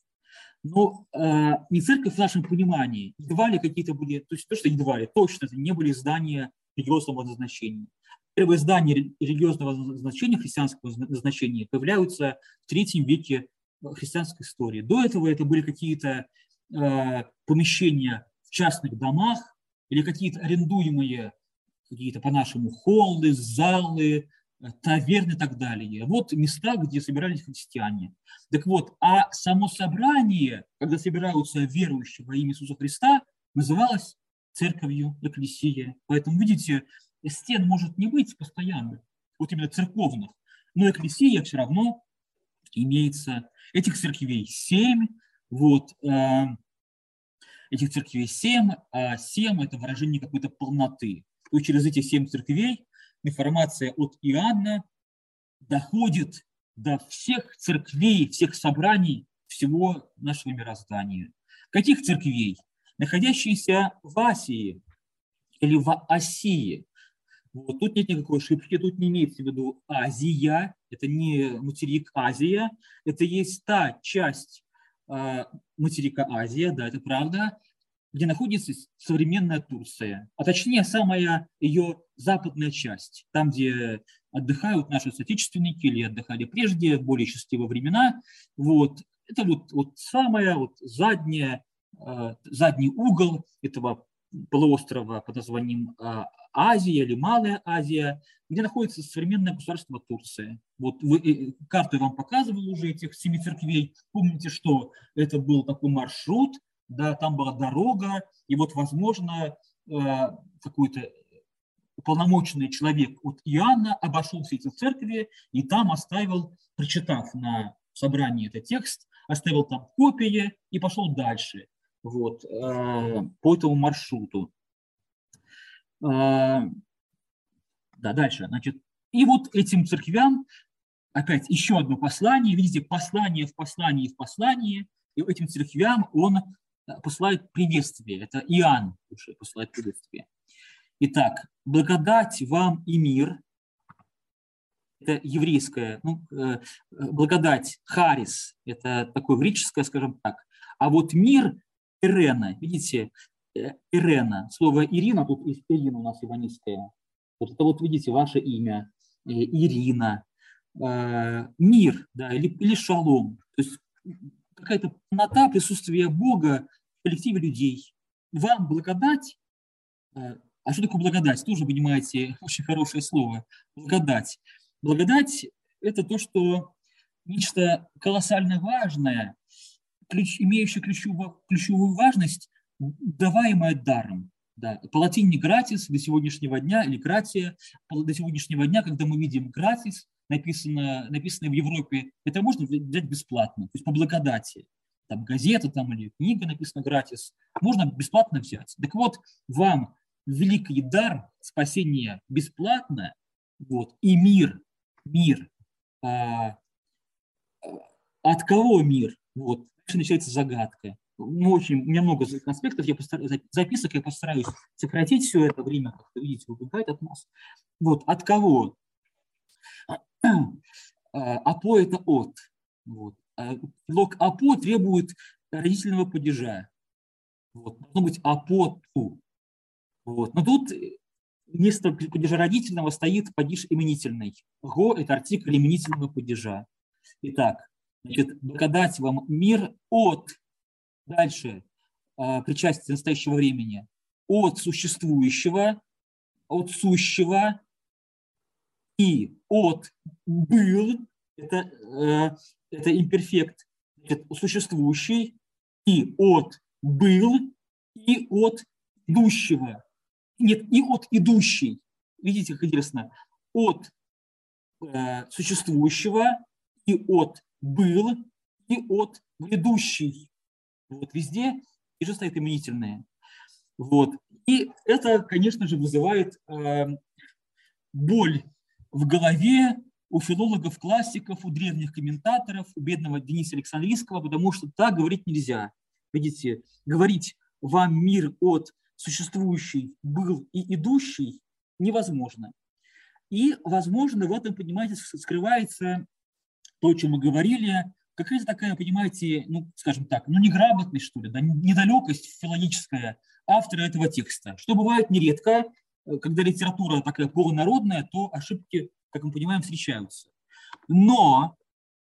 Но э, не церковь в нашем понимании. Едва ли какие-то были, то есть то, что едва ли, точно это не были здания религиозного назначения. Первые здания религиозного назначения, христианского назначения появляются в третьем веке христианской истории. До этого это были какие-то э, помещения в частных домах или какие-то арендуемые, какие-то по-нашему холлы, залы, э, таверны и так далее. Вот места, где собирались христиане. Так вот, а само собрание, когда собираются верующие во имя Иисуса Христа, называлось церковью, экклесия. Поэтому, видите, стен может не быть постоянно, вот именно церковных, но экклесия все равно имеется. Этих церквей семь, вот, э, этих церквей семь, а семь – это выражение какой-то полноты. Есть через эти семь церквей информация от Иоанна доходит до всех церквей, всех собраний всего нашего мироздания. Каких церквей? Находящиеся в Асии или в Осии. Вот, тут нет никакой ошибки, тут не имеется в виду Азия, это не материк Азия, это есть та часть э, материка Азия, да, это правда, где находится современная Турция, а точнее самая ее западная часть, там, где отдыхают наши соотечественники или отдыхали прежде, в более счастливые времена. Вот. Это вот, вот самая вот задняя, э, задний угол этого полуострова под названием э, Азия или Малая Азия, где находится современное государство Турция. Вот вы, э, я вам показывал уже этих семи церквей. Помните, что это был такой маршрут, да, там была дорога, и вот, возможно, э, какой-то уполномоченный человек от Иоанна обошел все эти церкви и там оставил, прочитав на собрании этот текст, оставил там копии и пошел дальше вот, э, по этому маршруту. Э, да, дальше. Значит, и вот этим церквям опять еще одно послание. Видите, послание в послании в послании. И этим церквям он посылает приветствие. Это Иоанн уже посылает приветствие. Итак, благодать вам и мир. Это еврейская, ну, э, благодать, харис, это такое греческое, скажем так. А вот мир, Ирена, видите, э, Ирена, слово Ирина, тут Ирина у нас иванистская. Вот это вот, видите, ваше имя, э, Ирина, мир, да, или, или шалом. То есть какая-то полнота присутствия Бога коллективе людей. Вам благодать а что такое благодать? Тоже, понимаете, [LAUGHS] очень хорошее слово. Благодать. Благодать – это то, что нечто колоссально важное, ключ, имеющее ключевую, ключевую важность, даваемое даром. Да. По латине «гратис» до сегодняшнего дня, или «гратия» до сегодняшнего дня, когда мы видим «гратис», написано, написанное в Европе, это можно взять бесплатно, то есть по благодати. Там газета там, или книга написана «гратис», можно бесплатно взять. Так вот, вам великий дар спасения бесплатно, вот, и мир, мир, а, от кого мир? Вот, начинается загадка. Ну, очень, у меня много аспектов, я постараюсь, записок, я постараюсь сократить все это время, как вы видите, убегает от нас. Вот, от кого? АПО – это от. Вот. Лог АПО требует родительного падежа. Вот. Должно быть АПО ту. Вот. Но тут вместо падежа родительного стоит падеж именительный. Го – это артикль именительного падежа. Итак, значит, благодать вам мир от, дальше, а, причастие настоящего времени, от существующего, от сущего и от был, это, э, это имперфект, существующий, и от был, и от идущего нет, и от идущей. Видите, как интересно. От э, существующего и от был, и от грядущий. Вот везде и же стоит именительное. Вот. И это, конечно же, вызывает э, боль в голове у филологов, классиков, у древних комментаторов, у бедного Дениса Александрийского, потому что так говорить нельзя. Видите, говорить вам мир от существующий был и идущий невозможно. И, возможно, в этом, понимаете, скрывается то, о чем мы говорили, какая-то такая, понимаете, ну, скажем так, ну, неграмотность, что ли, да, недалекость филологическая автора этого текста, что бывает нередко, э, когда литература такая полународная, то ошибки, как мы понимаем, встречаются. Но,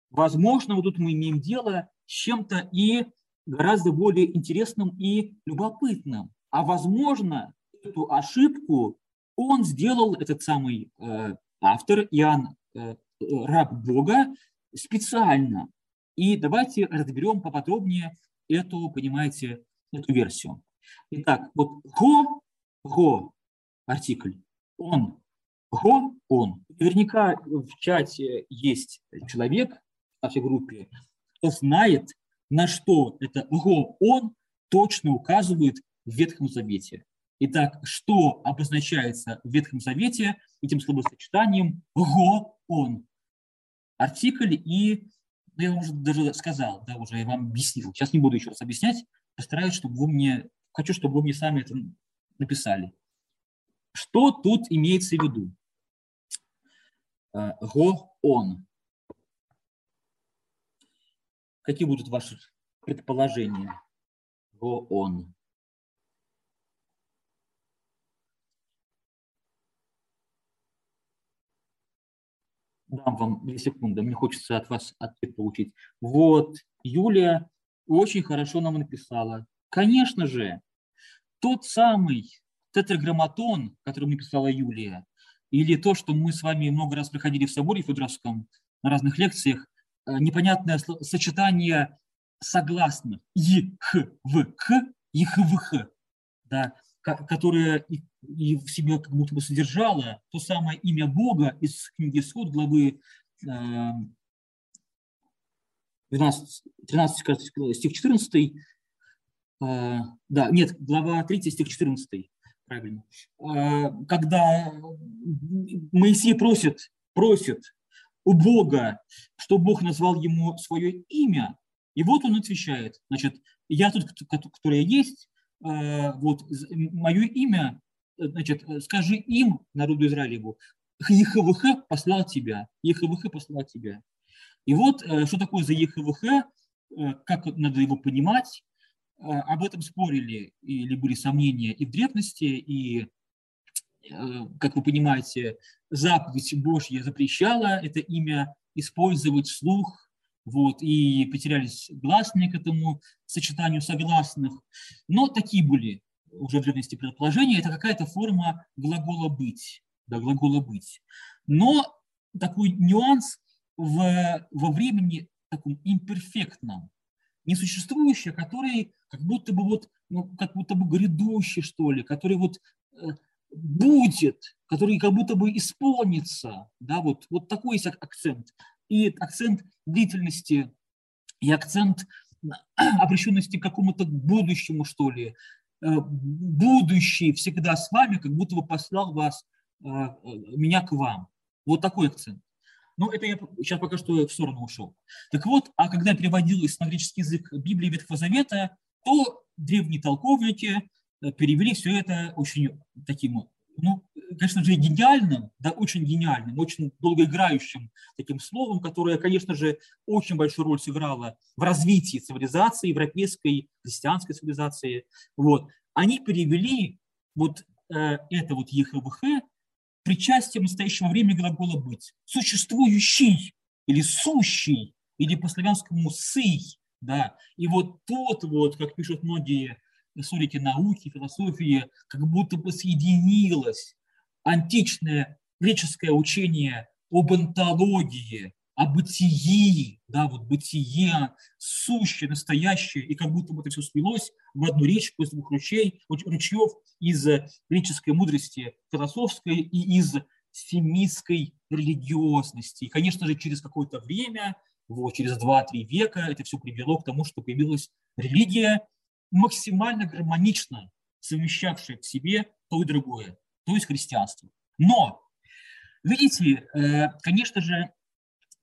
возможно, вот тут мы имеем дело с чем-то и гораздо более интересным и любопытным. А возможно, эту ошибку он сделал, этот самый э, автор, Иоанн, э, раб Бога, специально. И давайте разберем поподробнее эту, понимаете, эту версию. Итак, вот го, го, артикль, он, го, он. Наверняка в чате есть человек в нашей группе, кто знает, на что это го, он точно указывает в Ветхом Завете. Итак, что обозначается в Ветхом Завете этим словосочетанием «го он»? артикль и, ну, я вам уже даже сказал, да, уже я вам объяснил. Сейчас не буду еще раз объяснять, постараюсь, чтобы вы мне, хочу, чтобы вы мне сами это написали. Что тут имеется в виду? Э, го, он. Какие будут ваши предположения? Го, он. Дам вам две секунды, мне хочется от вас ответ получить. Вот, Юлия очень хорошо нам написала. Конечно же, тот самый тетраграмматон, который написала Юлия, или то, что мы с вами много раз проходили в соборе Федоровском на разных лекциях, э, непонятное сочетание согласных и х в к и х в х, да, которое и, в себе как будто бы содержало то самое имя Бога из книги Исход, главы 12, 13, кажется, стих 14, э, да, нет, глава 3, стих 14, правильно, э, когда Моисей просит, просит у Бога, что Бог назвал ему свое имя, и вот он отвечает, значит, я тут, который есть, э, вот мое имя, значит, скажи им, народу Израилеву, ЕХВХ послал тебя, ЕХВХ послал тебя. И вот, что такое за ЕХВХ, как надо его понимать, Э, об этом спорили или были сомнения и в древности, и, э, как вы понимаете, заповедь Божья запрещала это имя использовать вслух, вот, и потерялись гласные к этому сочетанию согласных. Но такие были уже в древности предположения, это какая-то форма глагола «быть», да, глагола «быть». Но такой нюанс в, во времени таком имперфектном, несуществующий, который как будто бы вот, ну, как будто бы грядущий, что ли, который вот э, будет, который как будто бы исполнится, да, вот, вот такой есть акцент. И акцент длительности, и акцент [CLEARS THROAT] обращенности к какому-то будущему, что ли. Э, будущий всегда с вами, как будто бы послал вас, э, меня к вам. Вот такой акцент. Но это я сейчас пока что в сторону ушел. Так вот, а когда переводилось на греческий язык Библии Ветхого Завета, то древние толковники э, перевели все это очень таким, ну, конечно же, гениальным, да, очень гениальным, очень долгоиграющим таким словом, которое, конечно же, очень большую роль сыграло в развитии цивилизации, европейской, христианской цивилизации. Вот. Они перевели вот э, это вот ЕХВХ причастием настоящего времени глагола «быть». Существующий или сущий, или по-славянскому «сый», да. И вот тот вот, как пишут многие историки науки, философии, как будто бы соединилось античное греческое учение об онтологии, о бытии, да, вот бытие, сущее, настоящее, и как будто бы это все слилось в одну речку из двух ручей, ручьев из греческой мудрости философской и из семитской религиозности. И, конечно же, через какое-то время вот, через 2-3 века это все привело к тому, что появилась религия, максимально гармонично совмещавшая в себе то и другое, то есть христианство. Но, видите, э, конечно же,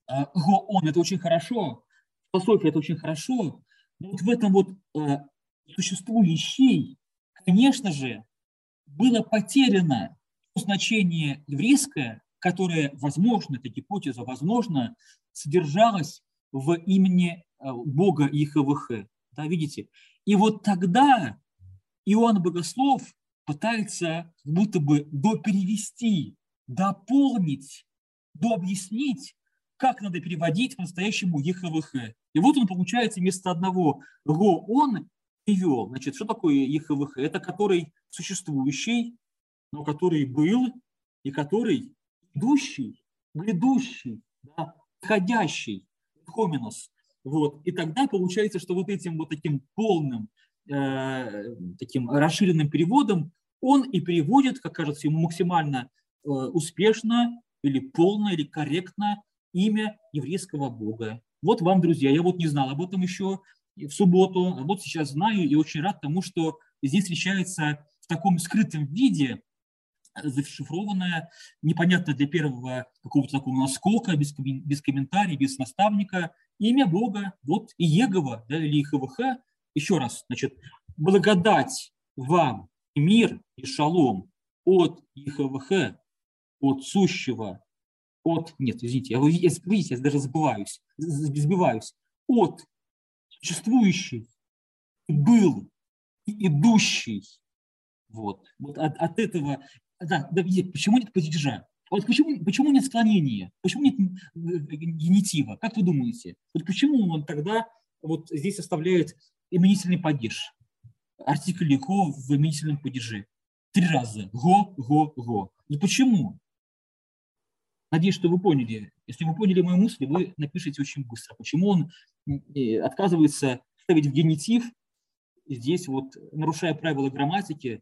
э, он это очень хорошо, философия это очень хорошо, но вот в этом вот э, существующей, конечно же, было потеряно значение еврейское, которое, возможно, эта гипотеза, возможно, содержалась в имени э, Бога ИХВХ. Да, видите? И вот тогда Иоанн Богослов пытается будто бы доперевести, дополнить, дообъяснить, как надо переводить по-настоящему ЕХВХ. И вот он, получается, вместо одного РО он привел. Значит, что такое ЕХВХ? Это который существующий, но который был и который идущий, грядущий, да, входящий, хоминус. Вот. И тогда получается, что вот этим вот таким полным, э, таким расширенным переводом он и переводит, как кажется ему, максимально э, успешно или полно, или корректно имя еврейского бога. Вот вам, друзья, я вот не знал об этом еще в субботу, а вот сейчас знаю и очень рад тому, что здесь встречается в таком скрытом виде зашифрованное, непонятно для первого какого-то такого наскока, без, без комментариев, без наставника, имя Бога, вот и Егова, да, или ИХВХ. Еще раз, значит, благодать вам, мир и шалом от ИХВХ, от сущего, от, нет, извините, я, видите, я даже забываюсь, сбиваюсь, от существующий, был, идущий. Вот. вот от, от этого, да, да, почему нет падежа? Вот почему, почему нет склонения? Почему нет генитива? Как вы думаете? Вот почему он тогда вот здесь оставляет именительный падеж? Артикль «го» в именительном падеже. Три раза. «Го», «го», «го». И почему? Надеюсь, что вы поняли. Если вы поняли мою мысль, вы напишите очень быстро. Почему он отказывается ставить в генитив, здесь вот, нарушая правила грамматики,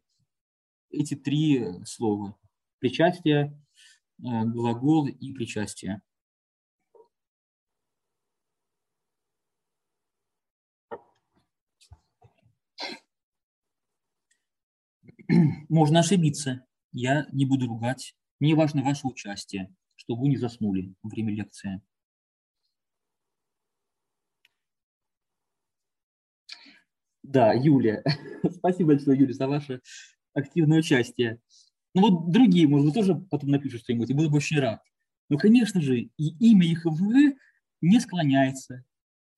эти три слова. Причастие, э, глагол и причастие. Можно ошибиться. Я не буду ругать. Мне важно ваше участие чтобы вы не заснули во время лекции. Да, Юлия. [LAUGHS] Спасибо большое, Юлия, за ваше активное участие. Ну вот другие, может быть, тоже потом напишут что-нибудь, и буду бы очень рад. Но, конечно же, и имя ИХВ не склоняется.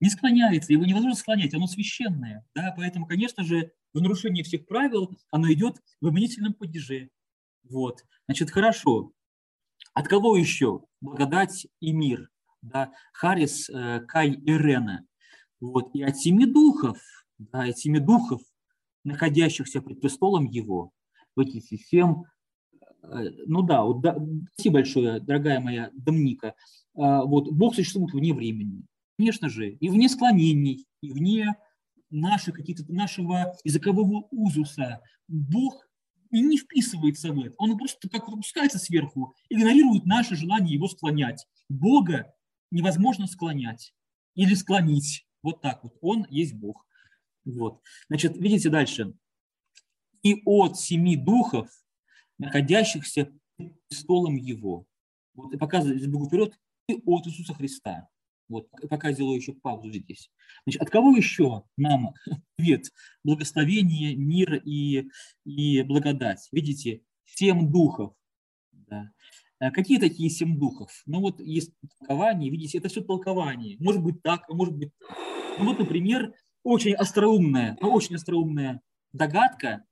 Не склоняется, его невозможно склонять, оно священное. Да? Поэтому, конечно же, в нарушении всех правил оно идет в именительном падеже. Вот. Значит, хорошо. От кого еще? Благодать и мир. Да? Харис, э, Кай и Рена. Вот. И от семи духов, да, от семи духов, находящихся пред престолом его, в эти семь, э, ну да, вот, да, спасибо большое, дорогая моя Домника, а, вот, Бог существует вне времени, конечно же, и вне склонений, и вне наших, каких-то, нашего языкового узуса. Бог не вписывается в это. Он просто как опускается сверху, игнорирует наше желание его склонять. Бога невозможно склонять или склонить. Вот так вот. Он есть Бог. Вот. Значит, видите дальше. И от семи духов, находящихся столом его. Вот и показывает здесь Богу вперед, и от Иисуса Христа. Вот, пока сделаю еще паузу здесь. Значит, от кого еще нам [LAUGHS] привет, благословение, мир и, и благодать? Видите, семь духов. Да. А какие такие семь духов? Ну вот есть толкование, видите, это все толкование. Может быть так, а может быть так. Ну вот, например, очень остроумная, ну, очень остроумная догадка,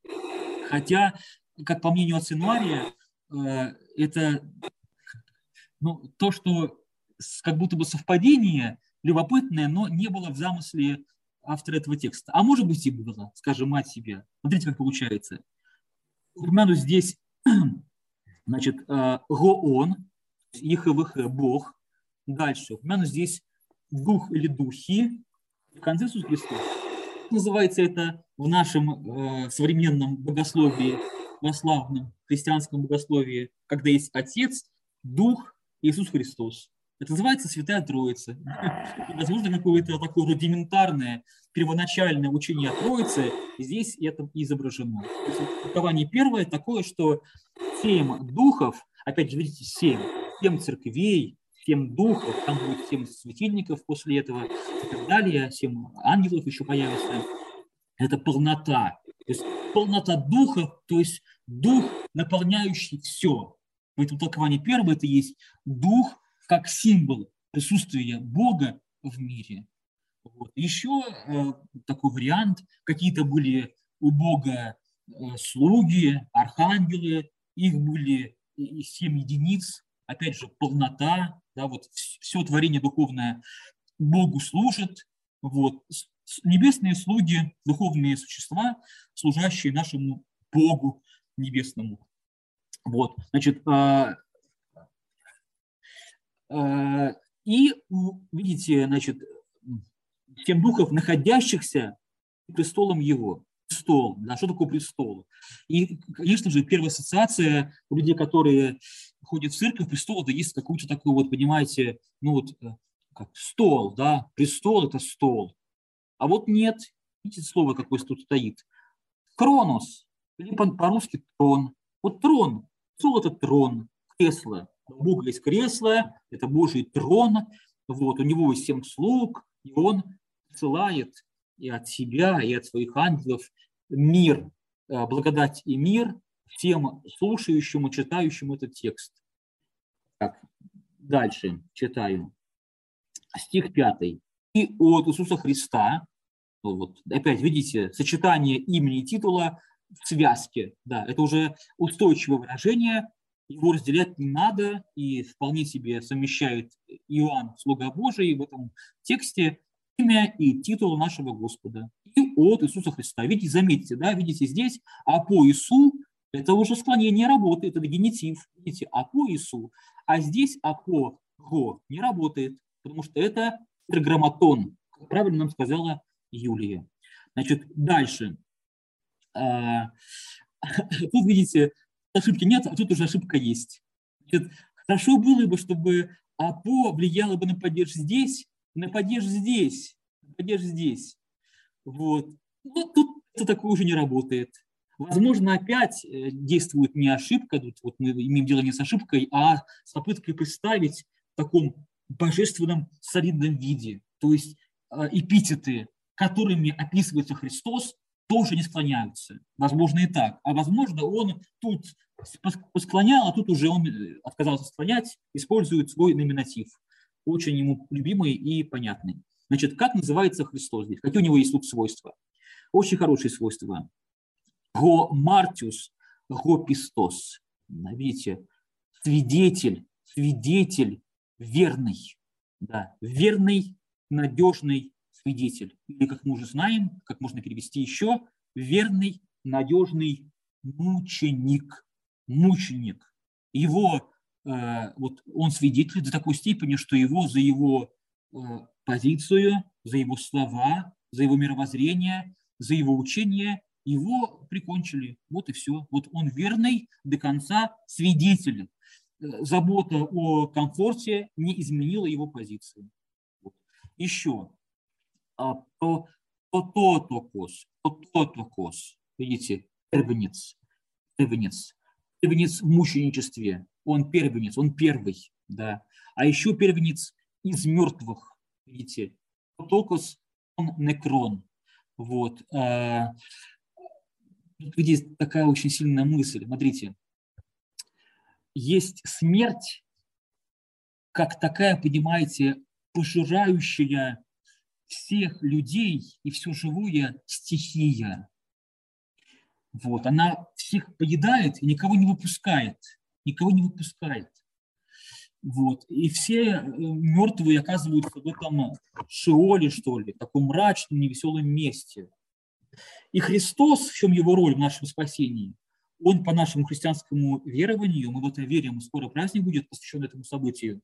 хотя, как по мнению Ацинуария, э, это ну, то, что как будто бы совпадение любопытное, но не было в замысле автора этого текста. А может быть и было, скажем, мать себе. Смотрите, как получается. Упомяну здесь, [CLEARS THROAT] значит, э, Гоон, ИХВХ, Бог. Дальше. Упомяну здесь дух или духи. В конце Христос. Называется это в нашем э, современном богословии, православном христианском богословии, когда есть Отец, Дух, Иисус Христос. Это называется Святая Троица. [LAUGHS] Возможно, какое-то такое рудиментарное, первоначальное учение о Троице здесь это изображено. Толкование первое такое, что семь духов, опять же, видите, семь, семь церквей, семь духов, там будет семь светильников после этого и так далее, семь ангелов еще появится. Это полнота. То есть полнота духа, то есть дух, наполняющий все. Поэтому толкование первое – это есть дух, как символ присутствия Бога в мире. Вот. Еще э, такой вариант, какие-то были у Бога э, слуги, архангелы, их были семь единиц, опять же, полнота, да, вот все творение духовное Богу служит, вот, небесные слуги, духовные существа, служащие нашему Богу небесному. Вот, значит, а, и видите, значит, тем духов, находящихся престолом его. Престол. Да, что такое престол? И, конечно же, первая ассоциация у людей, которые ходят в церковь, престол, да есть какой-то такой вот, понимаете, ну вот, э, как стол, да, престол – это стол. А вот нет, видите, слово какое тут стоит. Кронос, или по-русски трон. Вот трон, Стол – это трон, кресло. У Бога есть кресло, это Божий трон, вот, у него есть семь слуг, и он посылает и от себя, и от своих ангелов мир, э, благодать и мир всем слушающим и читающим этот текст. Так, дальше читаю. Стих пятый. И от Иисуса Христа, ну вот, опять видите, сочетание имени и титула в связке, да, это уже устойчивое выражение, его разделять не надо, и вполне себе совмещает Иоанн, слуга Божий, в этом тексте имя и титул нашего Господа. И от Иисуса Христа. Видите, заметьте, да, видите здесь, а по Иису – это уже склонение работает, это генитив. Видите, а по Иису. А здесь а по го не работает, потому что это тетраграмматон, как правильно нам сказала Юлия. Значит, дальше. А, [LAUGHS] тут, видите, ошибки нет, а тут уже ошибка есть. Значит, хорошо было бы, чтобы АПО влияло бы на падеж здесь, на падеж здесь, на падеж здесь. Вот. Но тут это такое уже не работает. Возможно, опять э, действует не ошибка, тут вот мы имеем дело не с ошибкой, а с попыткой представить в таком божественном солидном виде. То есть э, эпитеты, которыми описывается Христос, тоже не склоняются. Возможно и так. А возможно, он тут посклонял, а тут уже он э, отказался склонять, использует свой номинатив. Очень ему любимый и понятный. Значит, как называется Христос здесь? Какие у него есть тут свойства? Очень хорошие свойства. Го Мартиус, го Пистос. Видите, свидетель, свидетель верный. Да, верный, надежный свидетель. Или, как мы уже знаем, как можно перевести еще, верный, надежный мученик. Мученик. Его, э, вот он свидетель до такой степени, что его за его э, позицию, за его слова, за его мировоззрение, за его учение, его прикончили. Вот и все. Вот он верный до конца свидетель. Э, забота о комфорте не изменила его позицию. Еще то, тотокос, тотокос, видите, первенец, первенец, первенец в мученичестве, он первенец, он первый, да. А еще первенец из мертвых, видите, тотокос, он некрон, вот. А, здесь такая очень сильная мысль, смотрите, есть смерть, как такая, понимаете, пожирающая всех людей и все живое стихия. Вот, она всех поедает и никого не выпускает, никого не выпускает. Вот. И все э, мертвые оказываются в этом шиоле, что ли, в таком мрачном, невеселом месте. И Христос, в чем его роль в нашем спасении, он по нашему христианскому верованию, мы в это верим, скоро праздник будет посвящен этому событию,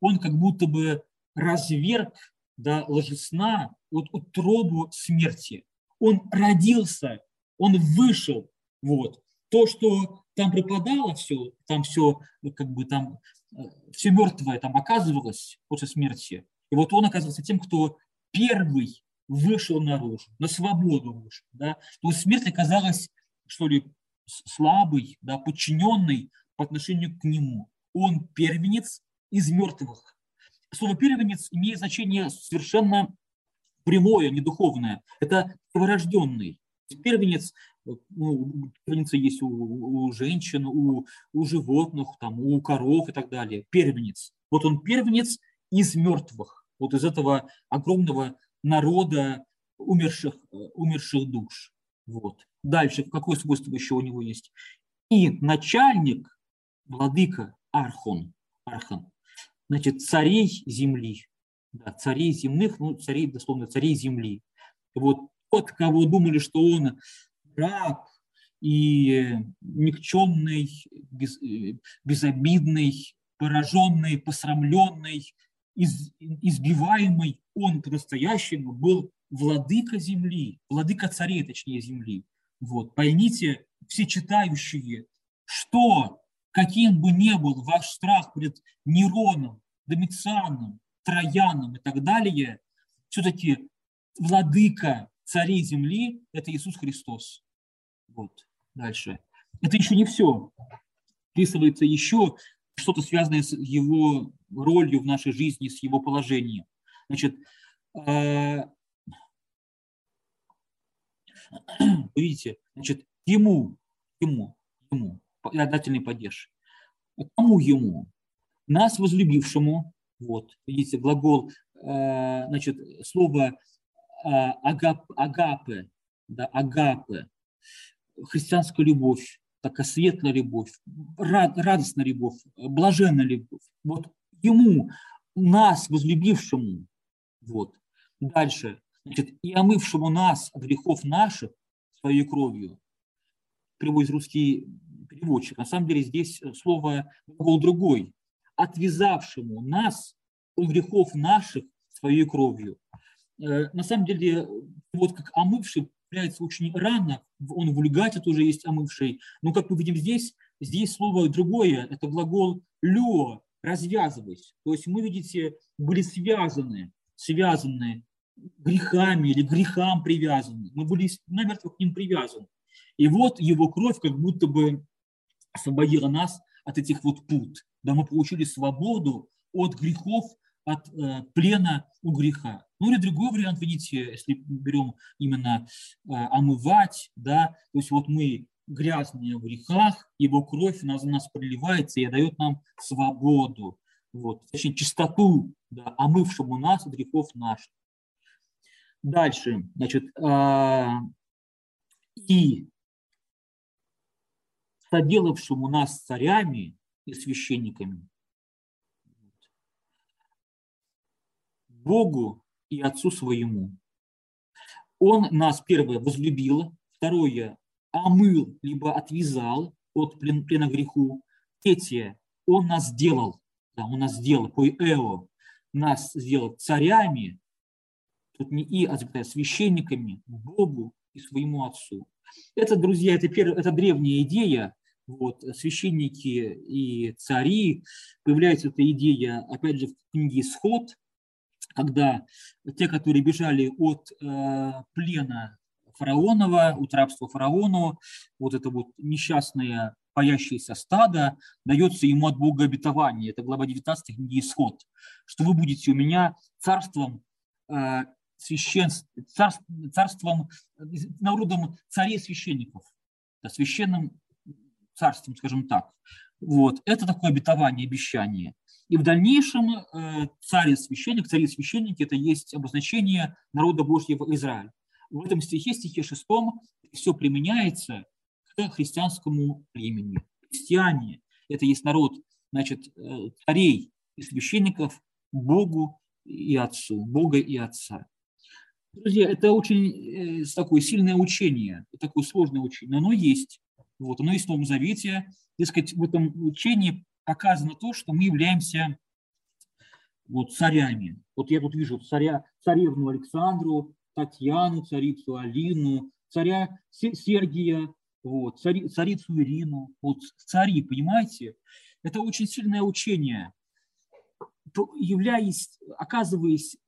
он как будто бы разверг да, ложесна вот утробу смерти. Он родился, он вышел. Вот. То, что там пропадало все, там все, ну, как бы там, э, все мертвое там оказывалось после смерти. И вот он оказался тем, кто первый вышел наружу, на свободу вышел. Да? То есть смерть оказалась, что ли, слабый, да, подчиненный по отношению к нему. Он первенец из мертвых слово первенец имеет значение совершенно прямое, не духовное. Это перворожденный. Первенец, ну, первенцы есть у, у женщин, у, у животных, там, у коров и так далее. Первенец. Вот он первенец из мертвых, вот из этого огромного народа умерших, умерших душ. Вот. Дальше, какое свойство еще у него есть? И начальник, владыка Архон, Архон, значит, царей земли, да, царей земных, ну, царей, дословно, царей земли. Вот тот, кого думали, что он раб и никчемный, без, безобидный, пораженный, посрамленный, из, избиваемый, он по-настоящему был владыка земли, владыка царей, точнее, земли. Вот, поймите, все читающие, что каким бы ни был ваш страх перед Нероном, Домицианом, Трояном и так далее, все-таки владыка царей земли – это Иисус Христос. Вот, дальше. Это еще не все. вписывается еще что-то связанное с его ролью в нашей жизни, с его положением. Значит, э, [CLEARS THROAT] видите, значит, ему, ему, ему, дательный падеж. Кому ему? Нас возлюбившему, вот, видите, глагол, э, значит, слово агап, агапе, да, агапе, христианская любовь, такая светлая любовь, рад, радостная любовь, блаженная любовь. Вот ему, нас, возлюбившему, вот. Дальше, значит, и омывшему нас от грехов наших своей кровью, приводит русский переводчик. На самом деле здесь слово глагол другой. Отвязавшему нас от грехов наших своей кровью. Э, на самом деле, вот как омывший появляется очень рано, он в вульгате тоже есть омывший, но как мы видим здесь, здесь слово другое, это глагол «лё», развязывать. То есть мы, видите, были связаны, связаны грехами или грехам привязаны. Мы были намертво к ним привязаны. И вот его кровь как будто бы освободила нас от этих вот пут. Да, мы получили свободу от грехов, от э, плена у греха. Ну или другой вариант, видите, если берем именно э, омывать, да, то есть вот мы грязные в грехах, его кровь на нас проливается и дает нам свободу, вот, точнее, чистоту, да, омывшему нас от грехов наших. Дальше, значит, э, и соделавшему нас царями и священниками, Богу и Отцу своему. Он нас, первое, возлюбил, второе, омыл, либо отвязал от плен, плена греху. Третье, он нас сделал, да, он нас сделал, поэо, нас сделал царями, тут не и, а священниками, Богу и своему Отцу. Это, друзья, это, первая, это древняя идея, вот, священники и цари, появляется эта идея, опять же, в книге «Исход», когда те, которые бежали от э, плена фараонова, от рабства фараону, вот это вот несчастное паящееся стадо, дается ему от Бога обетование. Это глава 19 книги Исход. Что вы будете у меня царством э, священств, царь, царством, народом царей священников, да, священным царством, скажем так. Вот. Это такое обетование, обещание. И в дальнейшем э, царь и священник, цари и священники – это есть обозначение народа Божьего Израиль. В этом стихе, стихе шестом, все применяется к христианскому племени. Христиане – это есть народ значит, э, царей и священников Богу и Отцу, Бога и Отца. Друзья, это очень э, такое сильное учение, такое сложное учение, но оно есть. Вот, оно есть в Новом Завете. Дескать, в этом учении показано то, что мы являемся вот, царями. Вот я тут вижу царя, царевну Александру, Татьяну, царицу Алину, царя Сергия, вот, цари, царицу Ирину. Вот цари, понимаете? Это очень сильное учение. Являясь, оказываясь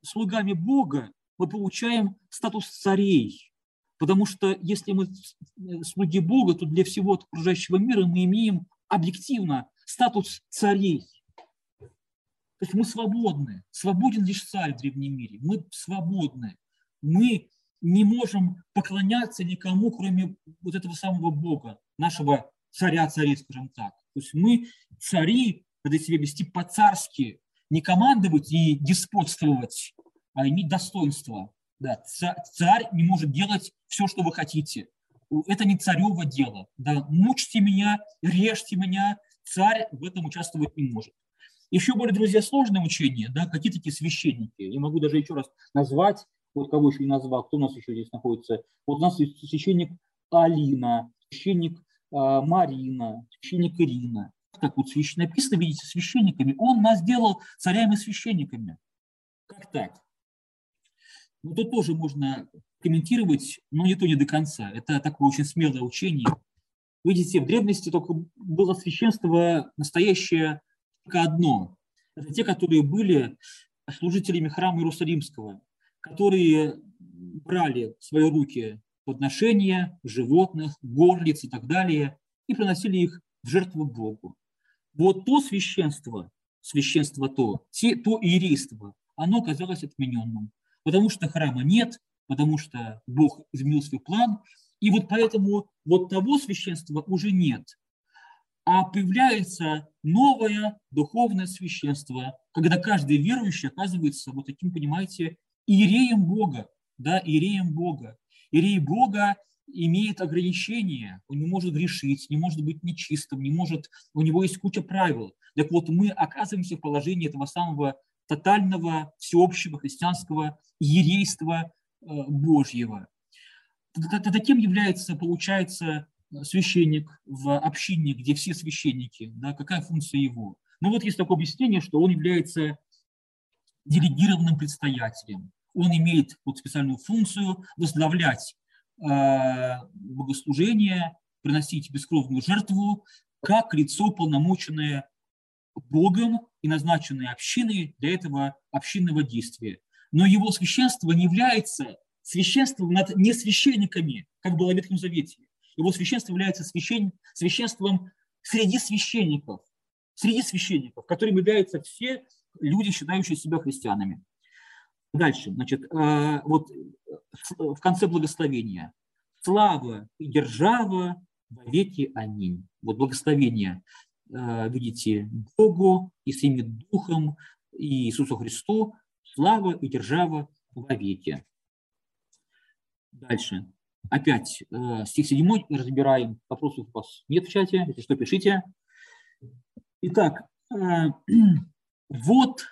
слугами Бога, мы получаем статус царей. Потому что если мы слуги Бога, то для всего окружающего мира мы имеем объективно статус царей. То есть мы свободны. Свободен лишь царь в древнем мире. Мы свободны. Мы не можем поклоняться никому, кроме вот этого самого Бога, нашего царя царей, скажем так. То есть мы цари, когда себя вести по-царски, не командовать и деспотствовать, а иметь достоинство. Да, царь не может делать все, что вы хотите это не царево дело. Да, мучьте меня, режьте меня, царь в этом участвовать не может. Еще более, друзья, сложное учение, да, какие такие священники. Я могу даже еще раз назвать, вот кого еще не назвал, кто у нас еще здесь находится. Вот у нас есть священник Алина, священник а, Марина, священник Ирина. Так вот священ... написано, видите, священниками. Он нас сделал царями священниками. Как так? Ну, тут тоже можно комментировать, но не то не до конца. Это такое очень смелое учение. Видите, в древности только было священство настоящее только одно. Это те, которые были служителями храма Иерусалимского, которые брали в свои руки подношения животных, горлиц и так далее, и приносили их в жертву Богу. Вот то священство, священство то, те, то иерейство, оно казалось отмененным, потому что храма нет, потому что Бог изменил свой план, и вот поэтому вот того священства уже нет, а появляется новое духовное священство, когда каждый верующий оказывается вот таким, понимаете, иереем Бога, да, иереем Бога. Иерей Бога имеет ограничения, он не может грешить, не может быть нечистым, не может, у него есть куча правил. Так вот, мы оказываемся в положении этого самого тотального, всеобщего христианского ерейства Божьего. Таким является, получается, священник в общине, где все священники, да, какая функция его? Ну вот есть такое объяснение, что он является делегированным предстоятелем. Он имеет вот специальную функцию возглавлять э, богослужение, приносить бескровную жертву, как лицо полномоченное Богом и назначенное общиной для этого общинного действия. Но его священство не является священством над несвященниками, как было в Ветхом Завете. Его священство является священ... священством среди священников, среди священников, которыми являются все люди, считающие себя христианами. Дальше, значит, э, вот в конце благословения. Слава и держава во веки. Аминь. Вот благословение, э, видите, Богу и своим Духом и Иисусу Христу. Слава и держава во веки. Дальше. Опять э, стих 7 разбираем. Вопросов у вас нет в чате. Если что, пишите. Итак, э, [CLEARS THROAT] вот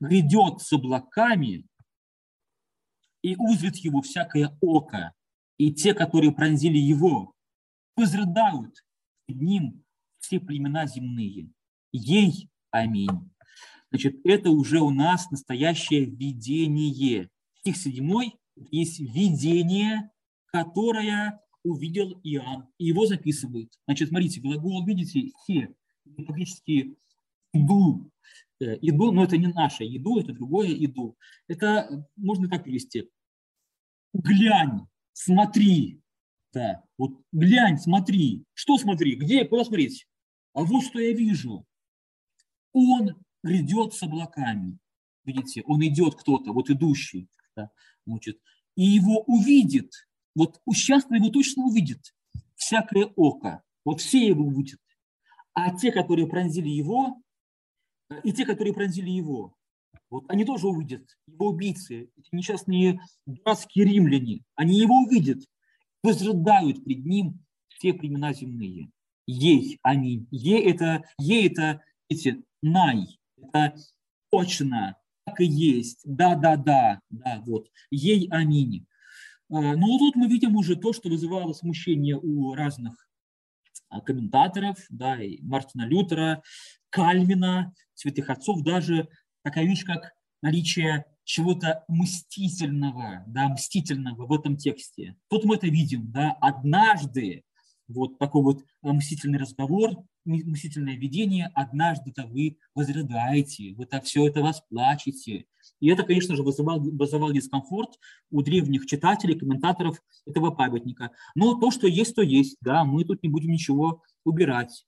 грядет с облаками и узрит его всякое око, и те, которые пронзили его, возрыдают ним все племена земные. Ей аминь. Значит, это уже у нас настоящее видение. Стих 7 есть видение которое увидел Иоанн, и его записывает. Значит, смотрите, глагол, видите, «се», по-гречески «иду», э, «иду», но это не наше «иду», это другое «иду». Это можно так перевести. «Глянь, смотри». Да, вот глянь, смотри. Что смотри? Где? Куда смотреть? А вот что я вижу. Он грядет с облаками. Видите, он идет кто-то, вот идущий. Да, значит, и его увидит вот счастливый его точно увидит всякое око, вот все его увидят. А те, которые пронзили его, и те, которые пронзили его, вот они тоже увидят, его убийцы, эти несчастные дурацкие римляне, они его увидят, возрыдают пред ним все племена земные. Ей, аминь. Ей это, ей это, эти, най, это точно, так и есть, да, да, вот, ей, аминь. А, ну, тут мы видим уже то, что вызывало смущение у разных а, комментаторов, да, и Мартина Лютера, Кальвина, святых отцов, даже такая вещь, как наличие чего-то мстительного, да, мстительного в этом тексте. Тут мы это видим, да, однажды вот такой вот мстительный разговор мстительное видение, однажды-то вы возрыдаете, вы-то все это восплачете. И это, конечно же, вызывало, вызывало дискомфорт у древних читателей, комментаторов этого памятника. Но то, что есть, то есть, да, мы тут не будем ничего убирать.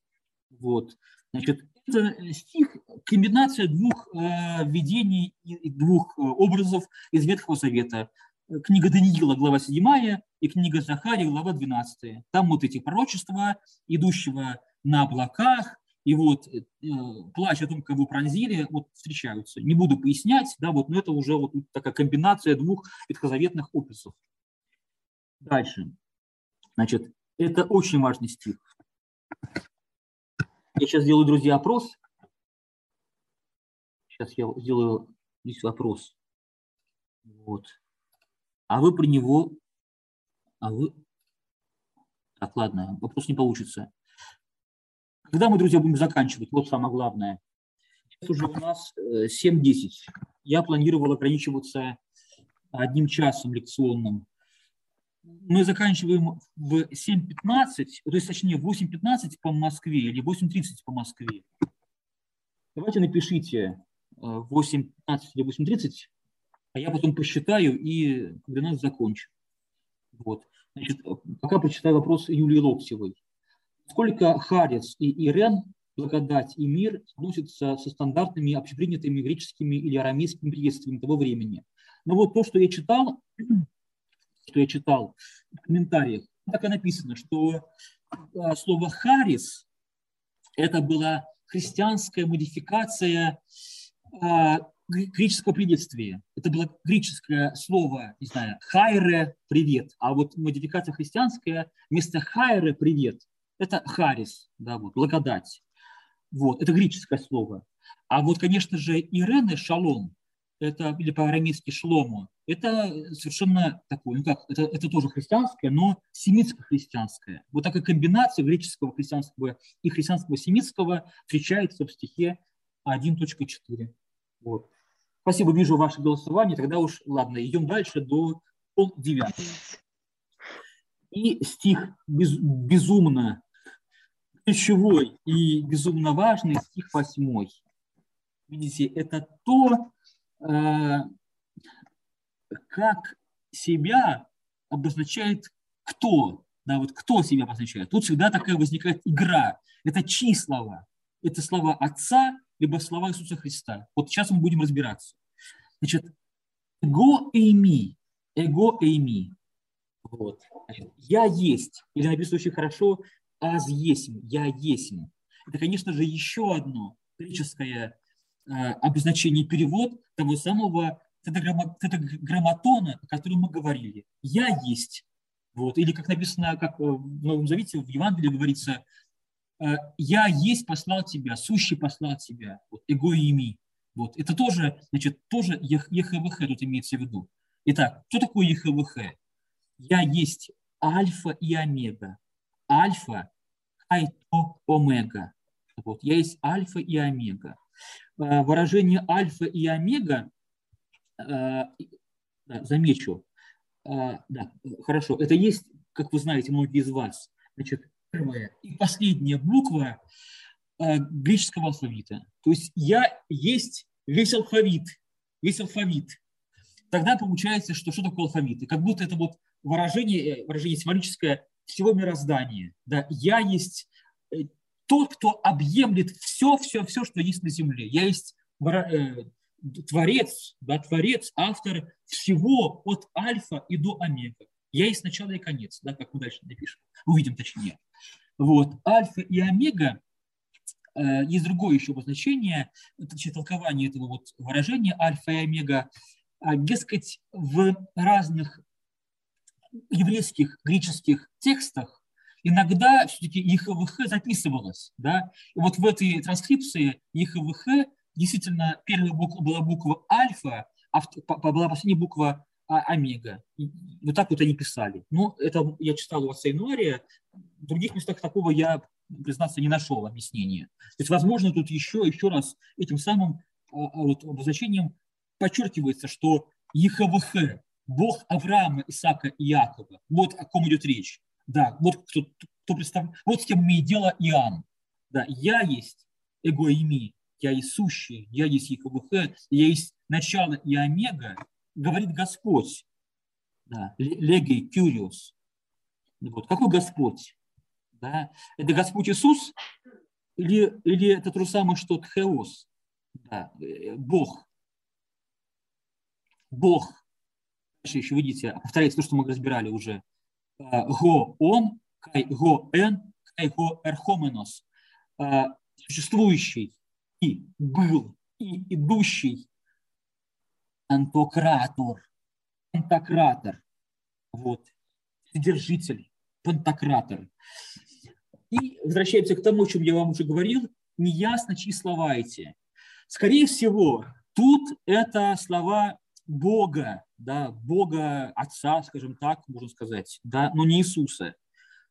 Вот. Значит, это стих, комбинация двух э, видений и двух э, образов из Ветхого Завета. Книга Даниила, глава 7, и книга Захария, глава 12. Там вот эти пророчества, идущего на облаках, и вот э, плач о том, кого пронзили, вот встречаются. Не буду пояснять, да, вот, но это уже вот такая комбинация двух ветхозаветных описов. Дальше. Значит, это очень важный стих. Я сейчас сделаю, друзья, опрос. Сейчас я сделаю здесь вопрос. Вот. А вы про него... А вы... Так, ладно, вопрос не получится. Когда мы, друзья, будем заканчивать? Вот самое главное. Сейчас уже у нас 7-10. Э, Я планировал ограничиваться одним часом лекционным. Мы заканчиваем в 7.15, то есть точнее в 8.15 по Москве или 8.30 по Москве. Давайте напишите 8.15 э, или 8.30, а я потом посчитаю и 12 закончу. Вот. Значит, пока прочитаю вопрос Юлии Локтевой. Сколько Харис и Ирен, благодать и мир относятся со стандартными общепринятыми греческими или арамейскими приветствиями того времени. Но вот то, что я читал, [CLEARS THROAT] что я читал в комментариях, так и написано, что а, слово «харис» – это была христианская модификация а, греческого приветствия. Это было греческое слово, не знаю, хайре – привет, а вот модификация христианская вместо хайре – привет – это харис, да, вот, благодать. Вот, это греческое слово. А вот, конечно же, Ирене – шалом, это, или по-арамейски шлому, это совершенно такое, ну как, это, это тоже христианское, но семитско-христианское. Вот такая комбинация греческого христианского и христианского семитского встречается в стихе 1.4. Вот. Спасибо, вижу ваше голосование. Тогда уж, ладно, идем дальше до пол девятого. И стих без, безумно ключевой и безумно важный, стих восьмой. Видите, это то, э, как себя обозначает кто. Да, вот кто себя обозначает. Тут всегда такая возникает игра. Это чьи слова? Это слова Отца, либо слова Иисуса Христа. Вот сейчас мы будем разбираться. Значит, эго эйми, эго эйми. Вот. Я есть, или написано очень хорошо, аз есть, я есть. Это, конечно же, еще одно греческое э, обозначение перевод того самого тетаграмматона, о котором мы говорили. Я есть. Вот. Или как написано, как в Новом Завете, в Евангелии говорится, «Э, я есть послал тебя, сущий послал тебя, вот, эго ими. Вот. Это тоже, значит, тоже ЕХВХ тут имеется в виду. Итак, что такое ЕХВХ? Я есть альфа и омега. Альфа, айто, омега. Вот. Я есть альфа и омега. Э, выражение альфа и омега, э, замечу, да, хорошо, это есть, как вы знаете, многие из вас, значит, первая и последняя буква э, греческого алфавита. То есть я есть весь алфавит, весь алфавит. Тогда получается, что что такое алфавит? И как будто это вот выражение, э, выражение символическое всего мироздания. Да? Я есть э, тот, кто объемлет все, все, все, что есть на земле. Я есть творец, да, творец, автор всего от альфа и до омега. Я есть начало и конец, да, как мы дальше напишем, увидим точнее. Вот. Альфа и омега э, есть другое еще обозначение, значит, толкование этого вот выражения альфа и омега, э, дескать, в разных еврейских, греческих текстах иногда все-таки ЕХВХ записывалось. Да? И вот в этой транскрипции ЕХВХ действительно первая буква была буква альфа, а была последняя буква а, омега. вот так вот они писали. Но это я читал у отца Инуария, в других местах такого я, признаться, не нашел объяснения. То есть, возможно, тут еще, еще раз этим самым а, а, вот, обозначением подчеркивается, что ЕХВХ, Бог Авраама, Исаака и Якова, вот о ком идет речь. Да, вот кто, кто представляет, вот с кем имеет дело Иоанн. Да, я есть эго ими, я есть сущий, я есть ЕХВХ, я есть начало и омега, говорит Господь. Да, легий кюриус. Вот. Какой Господь? Да? Это Господь Иисус или, или это то же самое, что Тхеос? Да, э, Бог. Бог. Дальше еще видите, повторяется то, что мы разбирали уже. Э, го он, кай го эн, кай го эрхоменос. Э, существующий и был, и идущий. Антократор. Пантократор. Вот. Содержитель. Пантократор. И возвращаемся к тому, о чем я вам уже говорил. Неясно, чьи слова эти. Скорее всего, тут это слова Бога, да, Бога Отца, скажем так, можно сказать, да, но не Иисуса.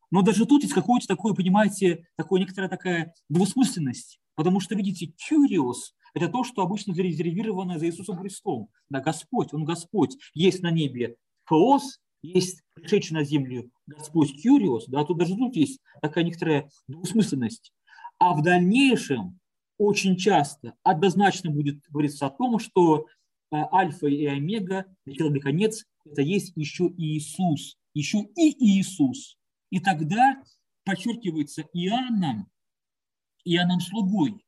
Но даже тут есть какое-то такое, понимаете, такое некоторая такая двусмысленность. Потому что, видите, curious – это то, что обычно зарезервировано за Иисусом Христом. Да, Господь, Он Господь. Есть на небе хаос, есть пришедший на землю Господь Кюриос, да, тут даже тут есть такая некоторая двусмысленность. А в дальнейшем очень часто однозначно будет говориться о том, что э, альфа и омега, начало и конец, это есть еще и Иисус, еще и Иисус. И тогда подчеркивается Иоанном, Иоанном слугой,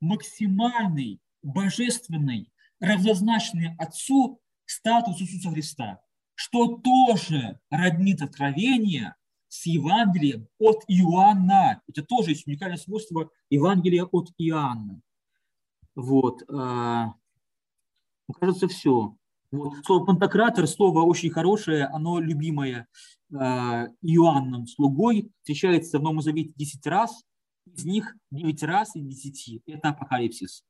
максимальный, божественный, равнозначный Отцу статус Иисуса Христа, что тоже роднит откровение с Евангелием от Иоанна. Это тоже есть уникальное свойство Евангелия от Иоанна. Вот. А, кажется, все. Вот. Слово пантократор, слово очень хорошее, оно любимое э, Иоанном слугой, встречается в Новом Завете 10 раз, из них 9 раз и 10. Это апокалипсис.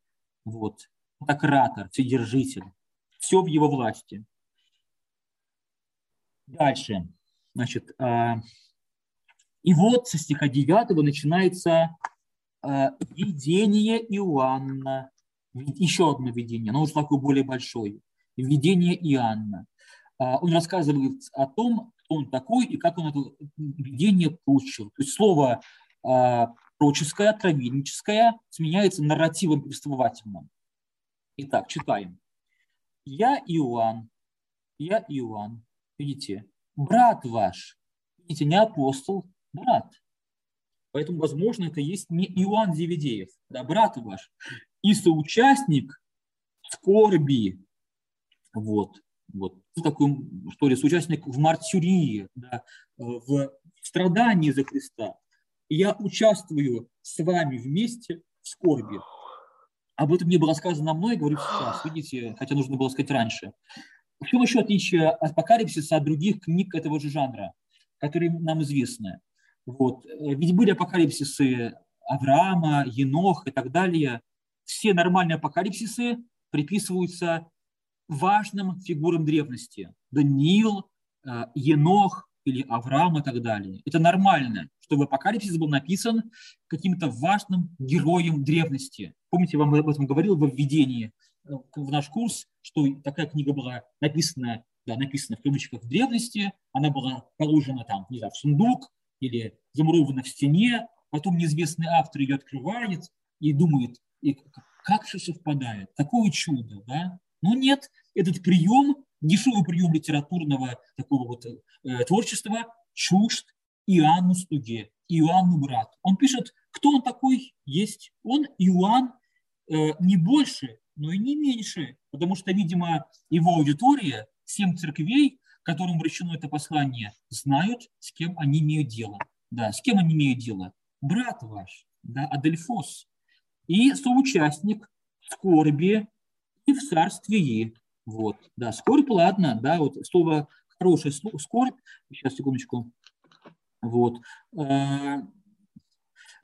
Вот. Пантократор, вседержитель. Все в его власти. Дальше. Значит, э, и вот со стиха 9 начинается э, видение Иоанна. Еще одно видение, но уже такое более большое видение Иоанна. А, он рассказывает о том, кто он такой и как он это видение получил. То есть слово пророческое, откровенническое сменяется нарративом повествовательным. Итак, читаем. Я Иоанн, я Иоанн, видите, брат ваш, видите, не апостол, брат. Поэтому, возможно, это есть не Иоанн Зеведеев, да, брат ваш, и соучастник скорби вот, вот. Такой, что ли, соучастник в мартюрии, да, в страдании за Христа. Я участвую с вами вместе в скорби. Об этом не было сказано мной, говорю сейчас, видите, хотя нужно было сказать раньше. В чем еще отличие апокалипсиса от других книг этого же жанра, которые нам известны? Вот. Ведь были апокалипсисы Авраама, Енох и так далее. Все нормальные апокалипсисы приписываются важным фигурам древности. Даниил, э, Енох или Авраам и так далее. Это нормально, чтобы апокалипсис был написан каким-то важным героем древности. Помните, я вам об этом говорил во введении э, в наш курс, что такая книга была написана, да, написана в кавычках в древности, она была положена там, не знаю, в сундук или замурована в стене, потом неизвестный автор ее открывает и думает, и как все совпадает, такое чудо, да? Но нет, этот прием, дешевый прием литературного такого вот э, творчества, чужд Иоанну Стуге, Иоанну брат. Он пишет, кто он такой есть. Он Иоанн э, не больше, но и не меньше, потому что, видимо, его аудитория, семь церквей, которым вручено это послание, знают, с кем они имеют дело. Да, с кем они имеют дело? Брат ваш, да, Адельфос, и соучастник скорби и в царстве вот, да, скорбь, ладно, да, вот слово хорошее слово, скорбь, сейчас, секундочку, вот, э, э,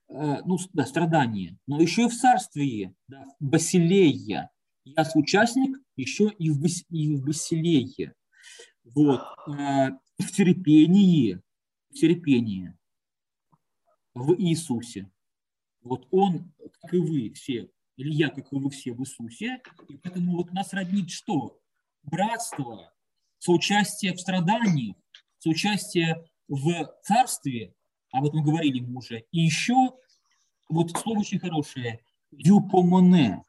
ну, да, страдание, но еще и в царстве, да, Басилея, я соучастник еще и в, и в Басилее, вот, э, в терпении, в терпении, в Иисусе. Вот он, как и вы все, или я, как и вы все в Иисусе. И поэтому вот нас роднит что? Братство, соучастие в страдании, соучастие в царстве, об этом говорили мы уже. И еще, вот слово очень хорошее, юпомоне.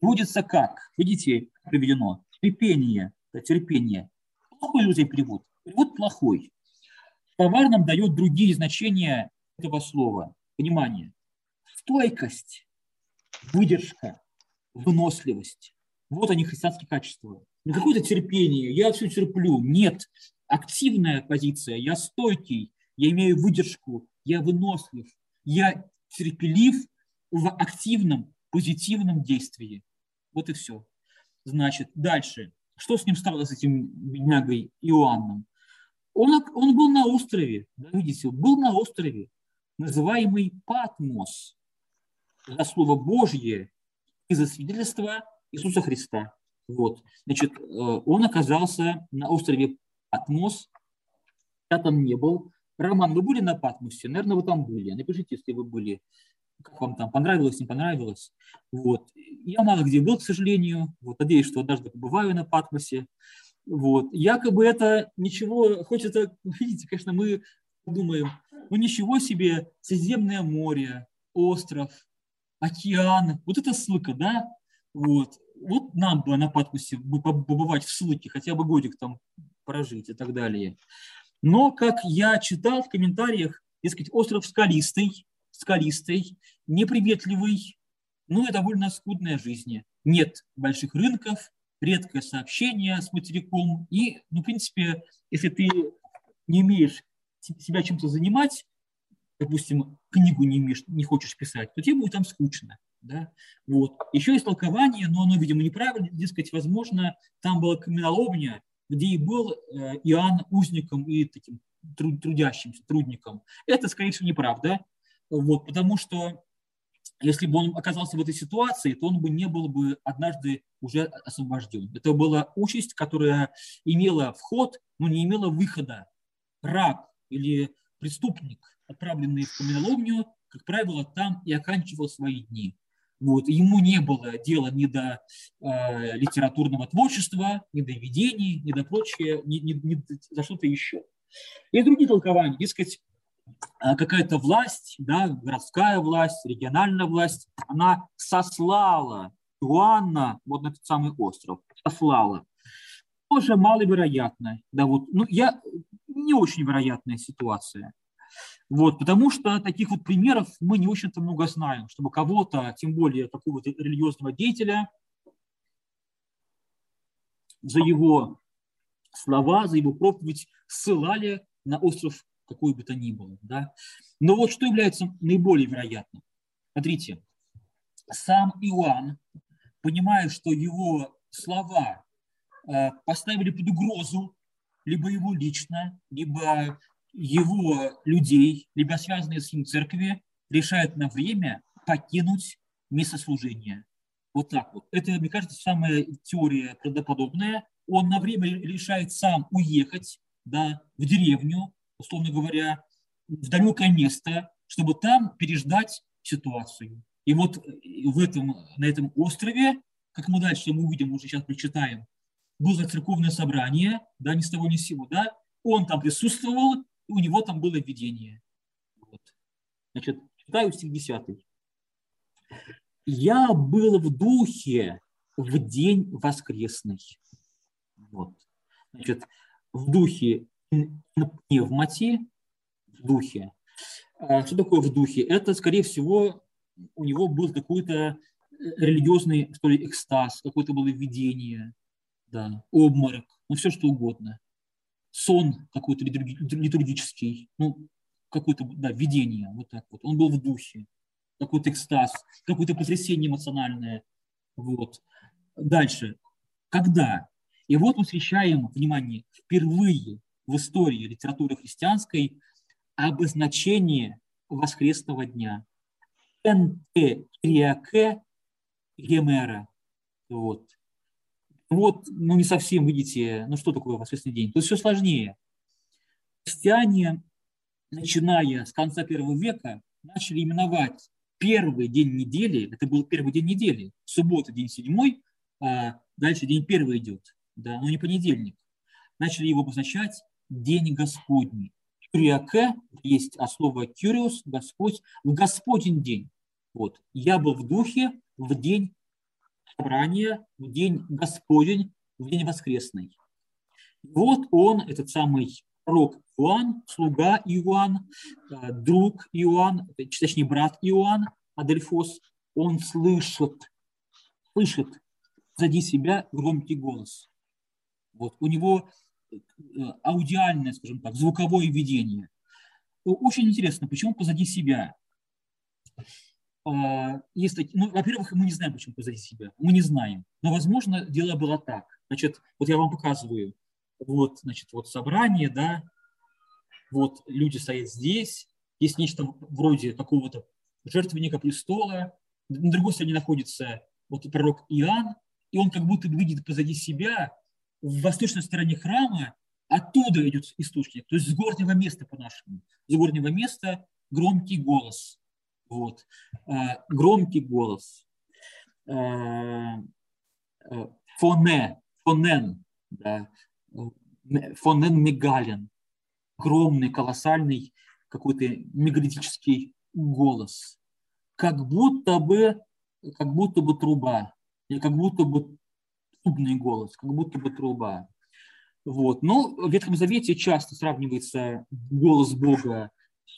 Будется как? Видите, приведено. Терпение. Да, терпение. Плохой друзья перевод. Перевод плохой. Товар нам дает другие значения этого слова. Внимание. Стойкость выдержка, выносливость. Вот они христианские качества. Не какое-то терпение, я все терплю. Нет, активная позиция, я стойкий, я имею выдержку, я вынослив, я терпелив в активном, позитивном действии. Вот и все. Значит, дальше. Что с ним стало, с этим беднягой Иоанном? Он, он был на острове, да, видите, был на острове, называемый Патмос за Слово Божье и за свидетельство Иисуса Христа. Вот. Значит, э, он оказался на острове Патмос. Я там не был. Роман, вы были на Патмосе? Наверное, вы там были. Напишите, если вы были. Как вам там понравилось, не понравилось. Вот. Я мало где был, к сожалению. Вот. Надеюсь, что однажды побываю на Патмосе. Вот. Якобы это ничего, это, [LAUGHS] видите, конечно, мы думаем, ну ничего себе, Средиземное море, остров, океан, вот это ссылка, да, вот, вот нам бы на Патмосе побывать в ссылке, хотя бы годик там прожить и так далее. Но, как я читал в комментариях, дескать, остров скалистый, скалистый, неприветливый, ну и довольно скудная жизнь. Нет больших рынков, редкое сообщение с материком. И, ну, в принципе, если ты не умеешь себя чем-то занимать, допустим, книгу не, имеешь, не хочешь писать, то тебе будет там скучно. Да? Вот. Еще есть толкование, но оно, видимо, неправильно. Дескать, возможно, там была каменоломня, где и был э, Иоанн узником и таким трудящимся, трудником. Это, скорее всего, неправда. Вот, потому что если бы он оказался в этой ситуации, то он бы не был бы однажды уже освобожден. Это была участь, которая имела вход, но не имела выхода. Раб или преступник, отправленный в каменоломню, как правило, там и оканчивал свои дни. Вот. Ему не было дела ни до э, литературного творчества, ни до видений, ни до прочего, ни, ни, ни за что-то еще. И другие толкования, дескать, а, какая-то власть, да, городская власть, региональная власть, она сослала Иоанна вот на этот самый остров, сослала. Тоже маловероятно, да, вот, ну, я, не очень вероятная ситуация. Вот, потому что таких вот примеров мы не очень-то много знаем, чтобы кого-то, тем более какого-то религиозного деятеля, за его слова, за его проповедь ссылали на остров какой бы то ни было. Да? Но вот что является наиболее вероятным? Смотрите, сам Иоанн, понимая, что его слова э, поставили под угрозу либо его лично, либо его людей, либо связанные с ним церкви, решает на время покинуть место служения. Вот так вот. Это, мне кажется, самая теория правдоподобная. Он на время решает сам уехать да, в деревню, условно говоря, в далекое место, чтобы там переждать ситуацию. И вот в этом, на этом острове, как мы дальше мы увидим, уже сейчас прочитаем, было церковное собрание, да, ни с того ни с сего, да, он там присутствовал, и у него там было видение. Вот. Значит, читаю стих 10. «Я был в духе в день воскресный». Вот. Значит, в духе пневмати, в духе. А что такое в духе? Это, скорее всего, у него был какой-то религиозный, что ли, экстаз, какое-то было видение, да, обморок, ну все что угодно. Сон какой-то литургический, ну какое-то, да, видение, вот так вот. Он был в духе, какой-то экстаз, какое-то потрясение эмоциональное. Вот. Дальше. Когда? И вот мы встречаем, внимание, впервые в истории литературы христианской обозначение воскресного дня. Энте криаке гемера. Вот. Вот, ну не совсем, видите, ну что такое воскресный день? То есть все сложнее. Христиане, начиная с конца первого века, начали именовать первый день недели, это был первый день недели, суббота, день седьмой, а дальше день первый идет, да, но не понедельник. Начали его обозначать день Господний. Кюриаке есть от слова кюриус, Господь, в Господень день. Вот. Я был в духе в день собрания, в день Господень, в день воскресный. Вот он, этот самый пророк Иоанн, слуга Иоанн, э, друг Иоанн, точнее брат Иоанн, Адельфос, он слышит, слышит сзади себя громкий голос. Вот. У него Э, аудиальное, скажем так, звуковое видение. Очень интересно, почему позади себя? А, есть ну, во-первых, мы не знаем, почему позади себя. Мы не знаем. Но, возможно, дело было так. Значит, вот я вам показываю. Вот, значит, вот собрание, да, вот люди стоят здесь, есть нечто вроде какого-то жертвенника престола, на другой стороне находится вот пророк Иоанн, и он как будто видит позади себя в восточной стороне храма, оттуда идет источник, то есть с горнего места по-нашему. С горнего места громкий голос. Вот. А, громкий голос. А, а, фоне, фонен, да. фонен мегален. Огромный, колоссальный какой-то мегалитический голос. Как будто бы, как будто бы труба, или как будто бы трубный голос, как будто бы труба. Вот. Но в Ветхом Завете часто сравнивается голос Бога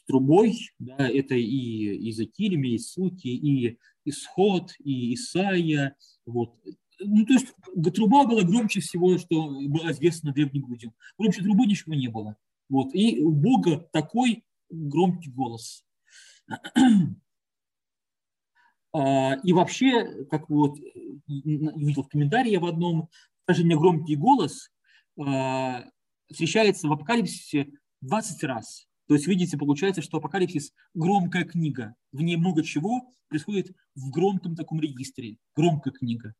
трубой, да, это и Иезекииль, и Суки, и Исход, и Исаия, вот. Ну, то есть труба была громче всего, что было известно древним людям. Громче трубы ничего не было. Вот. И у Бога такой громкий голос. А, и вообще, как вот видел в комментарии в одном, даже не громкий голос а, встречается в Апокалипсисе 20 раз. То есть, видите, получается, что Апокалипсис – громкая книга. В ней много чего происходит в громком таком регистре. Громкая книга.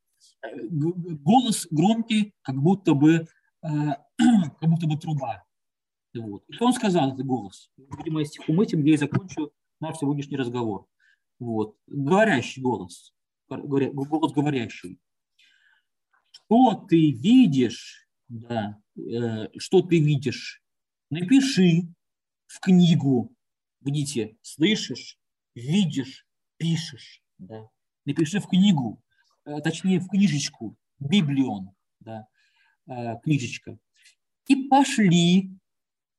Голос громкий, как будто бы, [CLEARS THROAT] как будто бы труба. Вот. И что он сказал, этот голос? Видимо, стихом этим я и закончу наш сегодняшний разговор. Вот. Говорящий голос. Голос говорящий. Что ты видишь, да, э, что ты видишь, напиши в книгу. Видите, слышишь, видишь, пишешь. Да. Напиши в книгу, э, точнее в книжечку, библион, да, э, книжечка. И пошли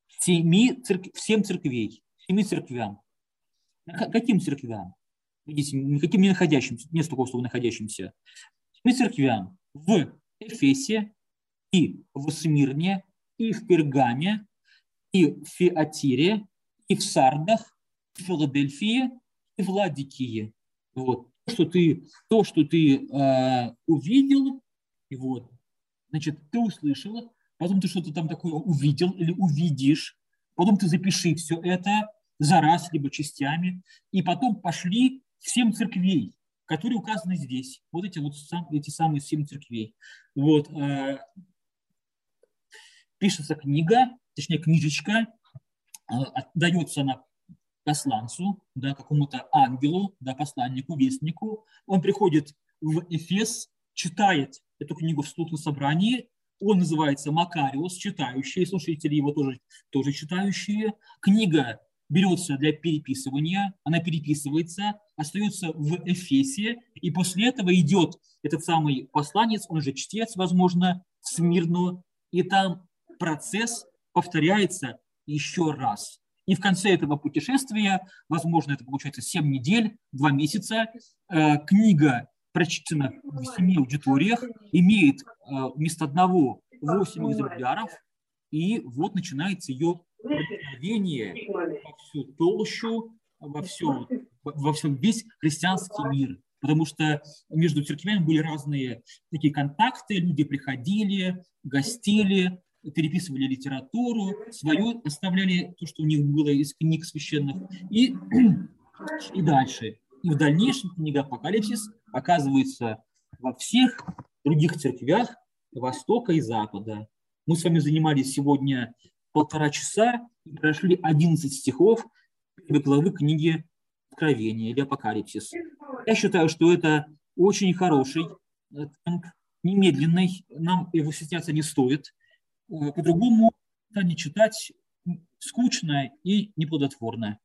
семи церк... всем церквей, семи церквям. Каким церквям? Видите, никаким не находящимся, нет такого слова находящимся. Семи церквям в Эфесе и в Смирне, и в Пергаме, и в Фиатире, и в Сардах, в Филадельфии, и в Ладикии. Вот. То, что ты, то, что ты э, увидел, и вот, значит, ты услышал, потом ты что-то там такое увидел или увидишь, потом ты запиши все это за раз, либо частями, и потом пошли всем церквей, которые указаны здесь. Вот эти вот сам, эти самые семь церквей. Вот. Э, пишется книга, точнее книжечка, э, дается она посланцу, да, какому-то ангелу, да, посланнику, вестнику. Он приходит в Эфес, читает эту книгу вслух на собрании, он называется Макариус, читающие, слушатели его тоже, тоже читающие. Книга берется для переписывания, она переписывается, остается в Эфесе, и после этого идет этот самый посланец, он же чтец, возможно, в Смирну, и там процесс повторяется еще раз. И в конце этого путешествия, возможно, это получается 7 недель, 2 месяца, э, книга прочитана в семи аудиториях, имеет э, вместо одного 8 экземпляров, и вот начинается ее проникновение во всю толщу, во, всю, во всем весь христианский мир. Потому что между церквями были разные такие контакты, люди приходили, гостили, переписывали литературу, свою оставляли то, что у них было из книг священных, и, и дальше. И в дальнейшем книга Апокалипсис оказывается во всех других церквях Востока и Запада. Мы с вами занимались сегодня полтора часа и прошли 11 стихов главы книги Откровения или Апокалипсис. Я считаю, что это очень хороший темп, немедленный, нам его стесняться не стоит. Э, по-другому не читать скучно и неплодотворно.